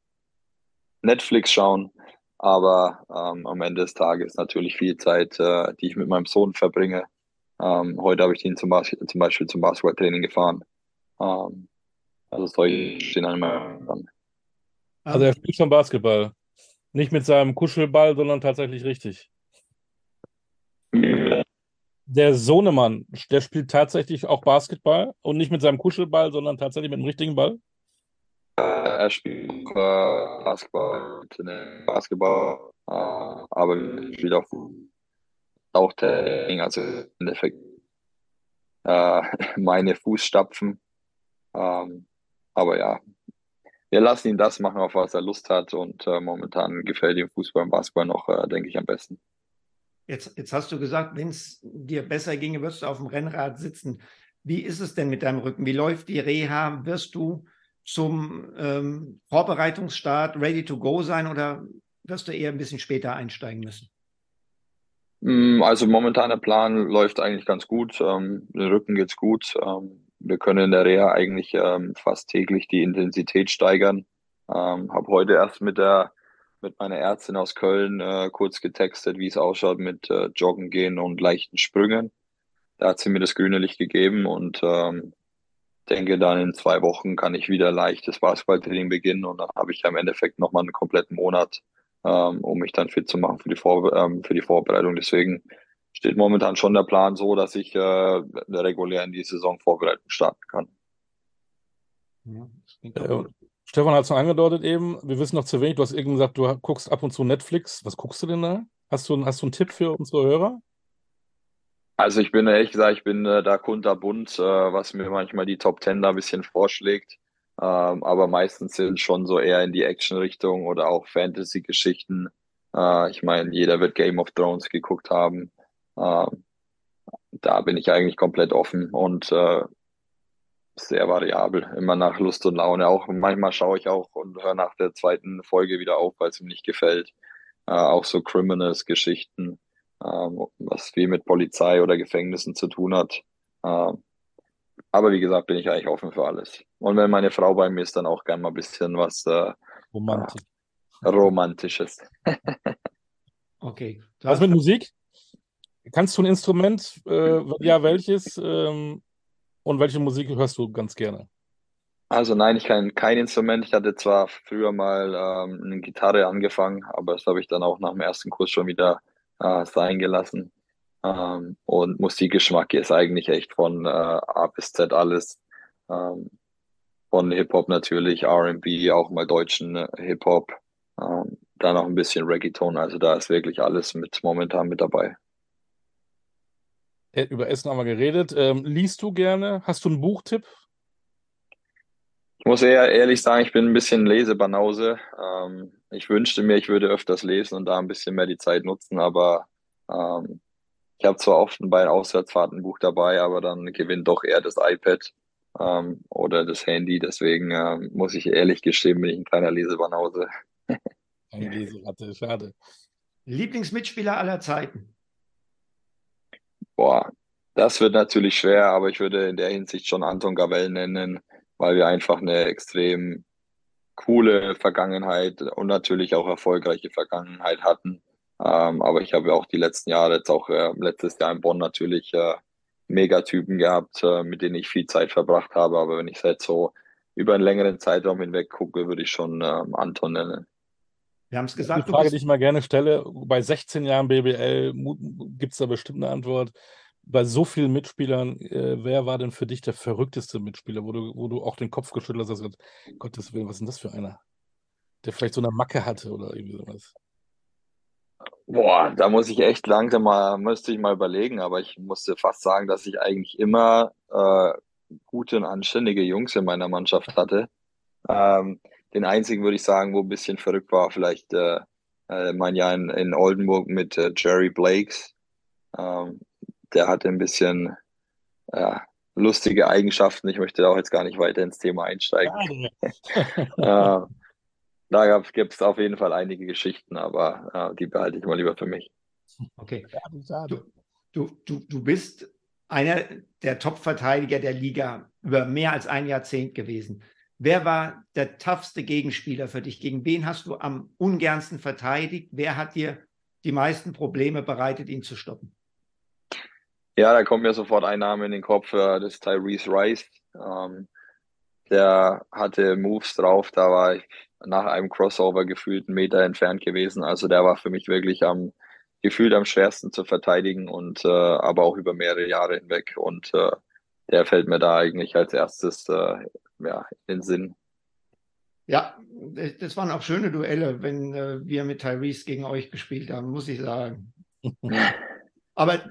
Netflix schauen. Aber ähm, am Ende des Tages natürlich viel Zeit, äh, die ich mit meinem Sohn verbringe. Ähm, heute habe ich ihn zum, Bas zum Beispiel zum Basketballtraining gefahren. Ähm, also solche stehen an meinem Also er spielt schon Basketball. Nicht mit seinem Kuschelball, sondern tatsächlich richtig. Der Sohnemann, der spielt tatsächlich auch Basketball und nicht mit seinem Kuschelball, sondern tatsächlich mit dem richtigen Ball? Er spielt äh, Basketball, Basketball, äh, aber spielt auch, auch Training, also im Endeffekt äh, meine Fußstapfen. Ähm, aber ja, wir lassen ihn das machen, auf was er Lust hat und äh, momentan gefällt ihm Fußball und Basketball noch, äh, denke ich, am besten. Jetzt, jetzt hast du gesagt, wenn es dir besser ginge, wirst du auf dem Rennrad sitzen. Wie ist es denn mit deinem Rücken? Wie läuft die Reha? Wirst du zum ähm, Vorbereitungsstart ready to go sein oder wirst du eher ein bisschen später einsteigen müssen? Mm, also momentaner Plan läuft eigentlich ganz gut. Ähm, den Rücken geht's gut. Ähm, wir können in der Reha eigentlich ähm, fast täglich die Intensität steigern. Ähm, habe heute erst mit der mit meiner Ärztin aus Köln äh, kurz getextet, wie es ausschaut mit äh, Joggen gehen und leichten Sprüngen. Da hat sie mir das grüne Licht gegeben und ähm, denke dann in zwei Wochen kann ich wieder leichtes Basketballtraining beginnen und dann habe ich ja im Endeffekt nochmal einen kompletten Monat, ähm, um mich dann fit zu machen für die, Vor ähm, für die Vorbereitung. Deswegen steht momentan schon der Plan so, dass ich äh, regulär in die Saisonvorbereitung starten kann. Ja, äh, Stefan hat es schon angedeutet eben, wir wissen noch zu wenig, du hast eben gesagt, du guckst ab und zu Netflix. Was guckst du denn da? Hast du, hast du einen Tipp für unsere Hörer? Also ich bin ehrlich gesagt, ich bin äh, da kunterbunt, äh, was mir manchmal die Top Ten da ein bisschen vorschlägt. Ähm, aber meistens sind schon so eher in die Action-Richtung oder auch Fantasy-Geschichten. Äh, ich meine, jeder wird Game of Thrones geguckt haben. Ähm, da bin ich eigentlich komplett offen und äh, sehr variabel, immer nach Lust und Laune. Auch manchmal schaue ich auch und höre nach der zweiten Folge wieder auf, weil es mir nicht gefällt. Äh, auch so Criminals-Geschichten ähm, was viel mit Polizei oder Gefängnissen zu tun hat. Ähm, aber wie gesagt, bin ich eigentlich offen für alles. Und wenn meine Frau bei mir ist, dann auch gern mal ein bisschen was äh, Romantik. äh, Romantisches. okay. Was mit Musik? Kannst du ein Instrument? Äh, ja, welches? Ähm, und welche Musik hörst du ganz gerne? Also nein, ich kann kein Instrument. Ich hatte zwar früher mal ähm, eine Gitarre angefangen, aber das habe ich dann auch nach dem ersten Kurs schon wieder äh, sein gelassen. Ähm, und Musikgeschmack ist eigentlich echt von äh, A bis Z alles. Ähm, von Hip-Hop natürlich, RB, auch mal deutschen äh, Hip-Hop, ähm, dann auch ein bisschen Reggaeton. Also da ist wirklich alles mit momentan mit dabei. Äh, über Essen haben wir geredet. Ähm, liest du gerne? Hast du einen Buchtipp? Ich muss eher ehrlich sagen, ich bin ein bisschen Lesebanause. Ähm, ich wünschte mir, ich würde öfters lesen und da ein bisschen mehr die Zeit nutzen, aber ähm, ich habe zwar oft bei Auswärtsfahrten ein Buch dabei, aber dann gewinnt doch eher das iPad ähm, oder das Handy. Deswegen ähm, muss ich ehrlich gestehen, bin ich ein kleiner Lesebanause. Eine Leseratte, schade. Lieblingsmitspieler aller Zeiten? Boah, das wird natürlich schwer, aber ich würde in der Hinsicht schon Anton Gavell nennen weil wir einfach eine extrem coole Vergangenheit und natürlich auch erfolgreiche Vergangenheit hatten. Ähm, aber ich habe auch die letzten Jahre, jetzt auch äh, letztes Jahr in Bonn natürlich äh, Megatypen gehabt, äh, mit denen ich viel Zeit verbracht habe. Aber wenn ich jetzt so über einen längeren Zeitraum hinweg gucke, würde ich schon ähm, Anton nennen. Wir haben es gesagt. Die Frage, die ich mal gerne stelle, bei 16 Jahren BBL gibt es da bestimmt eine Antwort bei so vielen Mitspielern, äh, wer war denn für dich der verrückteste Mitspieler, wo du, wo du auch den Kopf geschüttelt hast und gesagt, Gottes Willen, was ist denn das für einer? Der vielleicht so eine Macke hatte oder irgendwie sowas. Boah, da muss ich echt langsam mal, müsste ich mal überlegen, aber ich musste fast sagen, dass ich eigentlich immer äh, gute und anständige Jungs in meiner Mannschaft hatte. Ähm, den einzigen würde ich sagen, wo ein bisschen verrückt war, vielleicht äh, äh, mein Jahr in, in Oldenburg mit äh, Jerry Blakes. Ähm, der hatte ein bisschen ja, lustige Eigenschaften. Ich möchte auch jetzt gar nicht weiter ins Thema einsteigen. äh, da gibt es auf jeden Fall einige Geschichten, aber äh, die behalte ich mal lieber für mich. Okay. Du, du, du, du bist einer der Top-Verteidiger der Liga über mehr als ein Jahrzehnt gewesen. Wer war der toughste Gegenspieler für dich? Gegen wen hast du am ungernsten verteidigt? Wer hat dir die meisten Probleme bereitet, ihn zu stoppen? Ja, da kommt mir sofort ein Name in den Kopf, äh, das ist Tyrese Rice. Ähm, der hatte Moves drauf, da war ich nach einem Crossover gefühlt einen Meter entfernt gewesen. Also der war für mich wirklich am gefühlt am schwersten zu verteidigen und äh, aber auch über mehrere Jahre hinweg. Und äh, der fällt mir da eigentlich als erstes ja, in den Sinn. Ja, das waren auch schöne Duelle, wenn äh, wir mit Tyrese gegen euch gespielt haben, muss ich sagen. Aber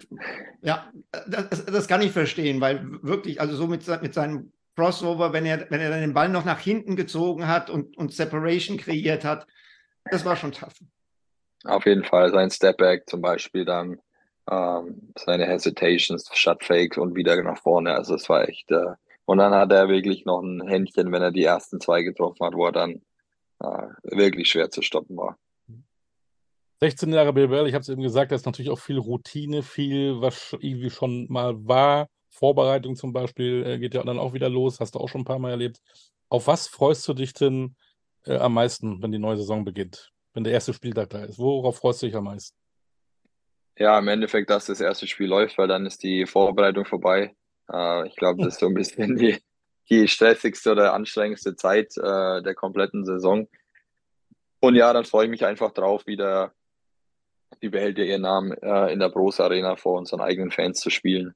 ja, das, das kann ich verstehen, weil wirklich, also so mit, mit seinem Crossover, wenn er, wenn er dann den Ball noch nach hinten gezogen hat und, und Separation kreiert hat, das war schon tough. Auf jeden Fall, sein Stepback zum Beispiel dann, ähm, seine Hesitations, Shutfakes und wieder nach vorne, also es war echt, äh, und dann hat er wirklich noch ein Händchen, wenn er die ersten zwei getroffen hat, wo er dann äh, wirklich schwer zu stoppen war. 16 Jahre BBL, ich habe es eben gesagt, da ist natürlich auch viel Routine, viel, was irgendwie schon mal war, Vorbereitung zum Beispiel äh, geht ja dann auch wieder los, hast du auch schon ein paar Mal erlebt. Auf was freust du dich denn äh, am meisten, wenn die neue Saison beginnt? Wenn der erste Spieltag da ist? Worauf freust du dich am meisten? Ja, im Endeffekt, dass das erste Spiel läuft, weil dann ist die Vorbereitung vorbei. Äh, ich glaube, das ist so ein bisschen die, die stressigste oder anstrengendste Zeit äh, der kompletten Saison. Und ja, dann freue ich mich einfach drauf, wieder, wie behält ihr ihren Namen, äh, in der Bros Arena vor unseren eigenen Fans zu spielen.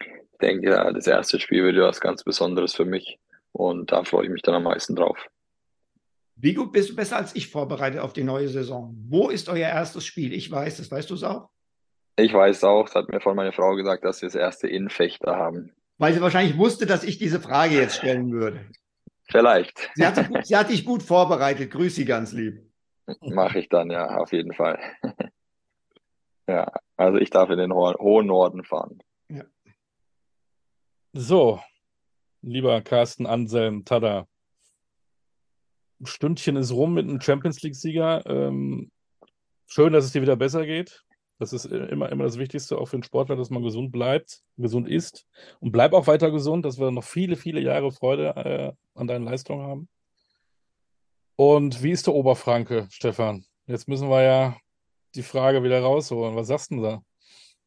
Ich denke, ja, das erste Spiel wird ja was ganz Besonderes für mich und da freue ich mich dann am meisten drauf. Wie gut bist du besser als ich vorbereitet auf die neue Saison? Wo ist euer erstes Spiel? Ich weiß, das weißt du es auch? Ich weiß auch, das hat mir von meiner Frau gesagt, dass wir das erste in Fechter haben. Weil sie wahrscheinlich wusste, dass ich diese Frage jetzt stellen würde. Vielleicht. Sie hat, gut, sie hat dich gut vorbereitet. Grüß sie ganz lieb. Mache ich dann, ja, auf jeden Fall. ja, also ich darf in den ho hohen Norden fahren. Ja. So, lieber Carsten Anselm Tada. Stündchen ist rum mit einem Champions League-Sieger. Ähm, schön, dass es dir wieder besser geht. Das ist äh, immer, immer das Wichtigste, auch für den Sportler, dass man gesund bleibt, gesund ist und bleib auch weiter gesund, dass wir noch viele, viele Jahre Freude äh, an deinen Leistungen haben. Und wie ist der Oberfranke, Stefan? Jetzt müssen wir ja die Frage wieder rausholen. Was sagst du da?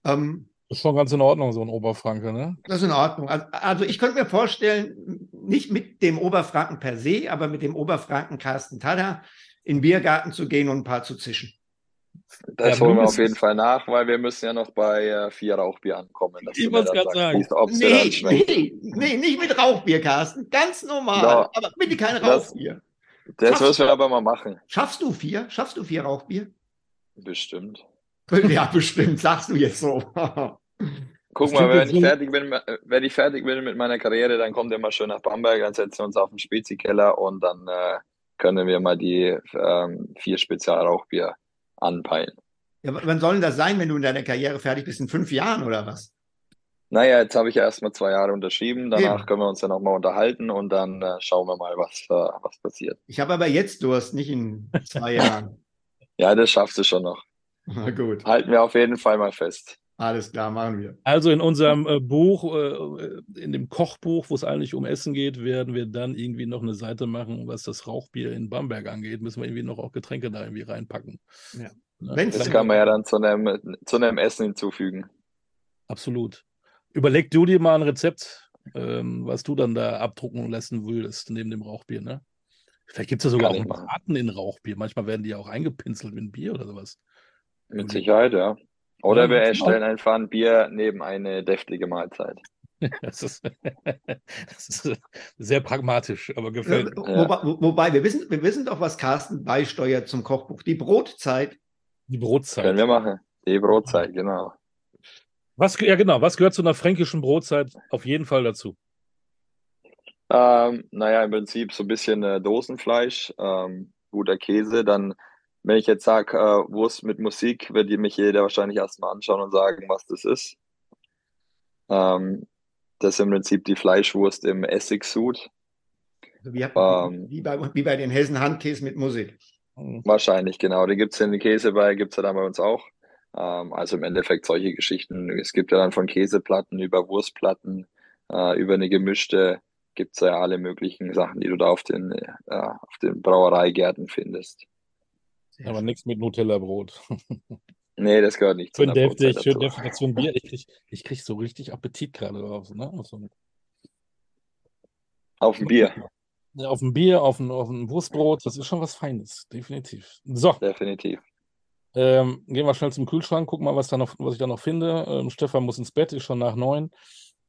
Ähm, ist schon ganz in Ordnung, so ein Oberfranke, ne? Das ist in Ordnung. Also ich könnte mir vorstellen, nicht mit dem Oberfranken per se, aber mit dem Oberfranken Carsten Tada in den Biergarten zu gehen und ein paar zu zischen. Das ja, holen wir auf jeden Fall nach, weil wir müssen ja noch bei äh, vier Rauchbier ankommen. Ich wollte es gerade sagen. Nee, nee, nee, nicht mit Rauchbier, Carsten. Ganz normal. Ja, aber bitte kein Rauchbier. Das, das müssen wir aber mal machen. Schaffst du vier? Schaffst du vier Rauchbier? Bestimmt. Ja, bestimmt, sagst du jetzt so. Guck mal, wenn ich, fertig bin, wenn ich fertig bin mit meiner Karriere, dann kommt ihr mal schön nach Bamberg, dann setzen wir uns auf den Spezikeller und dann äh, können wir mal die ähm, vier Spezialrauchbier anpeilen. Ja, wann soll denn das sein, wenn du in deiner Karriere fertig bist? In fünf Jahren oder was? Naja, jetzt habe ich ja erstmal zwei Jahre unterschrieben. Danach ja. können wir uns ja nochmal unterhalten und dann äh, schauen wir mal, was, äh, was passiert. Ich habe aber jetzt Durst, nicht in zwei Jahren. ja, das schaffst du schon noch. Na gut. Halten wir auf jeden Fall mal fest. Alles klar, machen wir. Also in unserem äh, Buch, äh, in dem Kochbuch, wo es eigentlich um Essen geht, werden wir dann irgendwie noch eine Seite machen, was das Rauchbier in Bamberg angeht. Müssen wir irgendwie noch auch Getränke da irgendwie reinpacken. Ja. Ne? Das kann man ja dann zu einem, zu einem Essen hinzufügen. Absolut. Überleg du dir mal ein Rezept, ähm, was du dann da abdrucken lassen würdest, neben dem Rauchbier, ne? Vielleicht gibt es ja sogar auch Braten in Rauchbier. Manchmal werden die ja auch eingepinselt mit Bier oder sowas. Mit Sicherheit, ja. Oder wir erstellen einfach ein Bier neben eine deftige Mahlzeit. Das ist, das ist, sehr pragmatisch, aber gefällt mir. Ja. Wobei, wobei, wir, wissen, wir wissen doch, was Carsten beisteuert zum Kochbuch. Die Brotzeit. Die Brotzeit. Können wir machen. Die Brotzeit, genau. Was, ja, genau. Was gehört zu einer fränkischen Brotzeit auf jeden Fall dazu? Ähm, naja, im Prinzip so ein bisschen äh, Dosenfleisch, ähm, guter Käse, dann wenn ich jetzt sage, äh, Wurst mit Musik, wird mich jeder wahrscheinlich erstmal anschauen und sagen, was das ist. Ähm, das ist im Prinzip die Fleischwurst im Essigsud. Also wie, ähm, wie, bei, wie bei den Hessen Handkäse mit Musik. Wahrscheinlich, genau. Da gibt es den Käse bei, gibt es ja dann bei uns auch. Ähm, also im Endeffekt solche Geschichten. Es gibt ja dann von Käseplatten über Wurstplatten, äh, über eine gemischte, gibt es ja alle möglichen Sachen, die du da auf den, äh, auf den Brauereigärten findest. Sehr Aber nichts mit Nutella-Brot. nee, das gehört nicht schön deftig, schön deftig dazu ein Bier. Ich krieg, ich krieg so richtig Appetit gerade drauf. Ne? So auf ein Bier. Ja, auf ein Bier, auf ein, auf ein Wurstbrot, das ist schon was Feines, definitiv. So. Definitiv. Ähm, gehen wir schnell zum Kühlschrank, gucken mal, was, da noch, was ich da noch finde. Ähm, Stefan muss ins Bett, ist schon nach neun.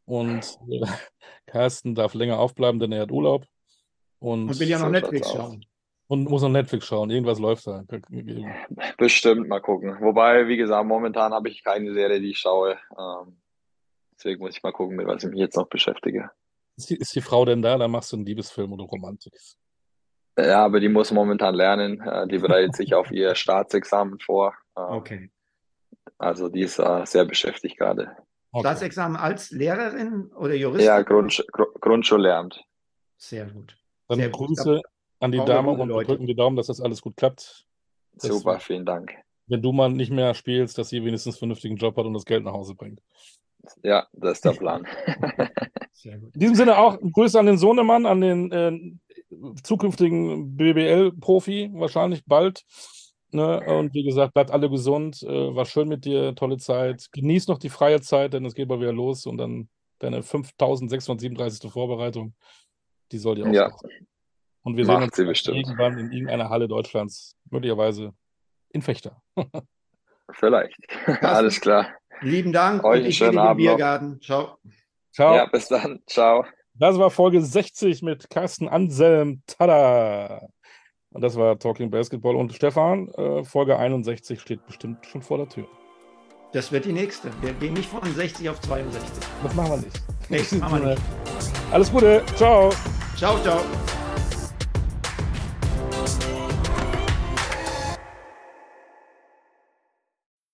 Und äh, Carsten darf länger aufbleiben, denn er hat Urlaub. Und, und will ja noch Netflix schauen. Und muss noch Netflix schauen. Irgendwas läuft da. Bestimmt, mal gucken. Wobei, wie gesagt, momentan habe ich keine Serie, die ich schaue. Ähm, deswegen muss ich mal gucken, mit was ich mich jetzt noch beschäftige. Ist die, ist die Frau denn da? Da machst du einen Liebesfilm oder Romantik. Ja, aber die muss momentan lernen. Äh, die bereitet sich auf ihr Staatsexamen vor. Ähm, okay. Also die ist äh, sehr beschäftigt gerade. Okay. Staatsexamen als Lehrerin oder Juristin? Ja, Grundsch Grundschullehramt. Sehr gut. Dann Sehr Grüße an die Dame und wir drücken die Daumen, dass das alles gut klappt. Super, vielen Dank. Wenn du mal nicht mehr spielst, dass sie wenigstens einen vernünftigen Job hat und das Geld nach Hause bringt. Ja, das ist der Plan. Sehr gut. In diesem Sinne auch Grüße an den Sohnemann, an den äh, zukünftigen BBL-Profi, wahrscheinlich bald. Ne? Und wie gesagt, bleibt alle gesund. Äh, war schön mit dir, tolle Zeit. Genieß noch die freie Zeit, denn es geht mal wieder los und dann deine 5637. Vorbereitung, die soll dir auch Ja, Und wir macht sehen uns irgendwann in irgendeiner Halle Deutschlands, möglicherweise in Fechter. Vielleicht. Alles klar. Lieben Dank Euch und einen schönen Abend noch. Biergarten. Ciao. Ciao. Ja, bis dann. Ciao. Das war Folge 60 mit Carsten Anselm. Tada! Und das war Talking Basketball. Und Stefan, äh, Folge 61 steht bestimmt schon vor der Tür. Das wird die nächste. Wir gehen nicht von 60 auf 62. Das machen wir nicht. Nee, das machen wir nicht. Alles Gute. Ciao. Ciao, ciao.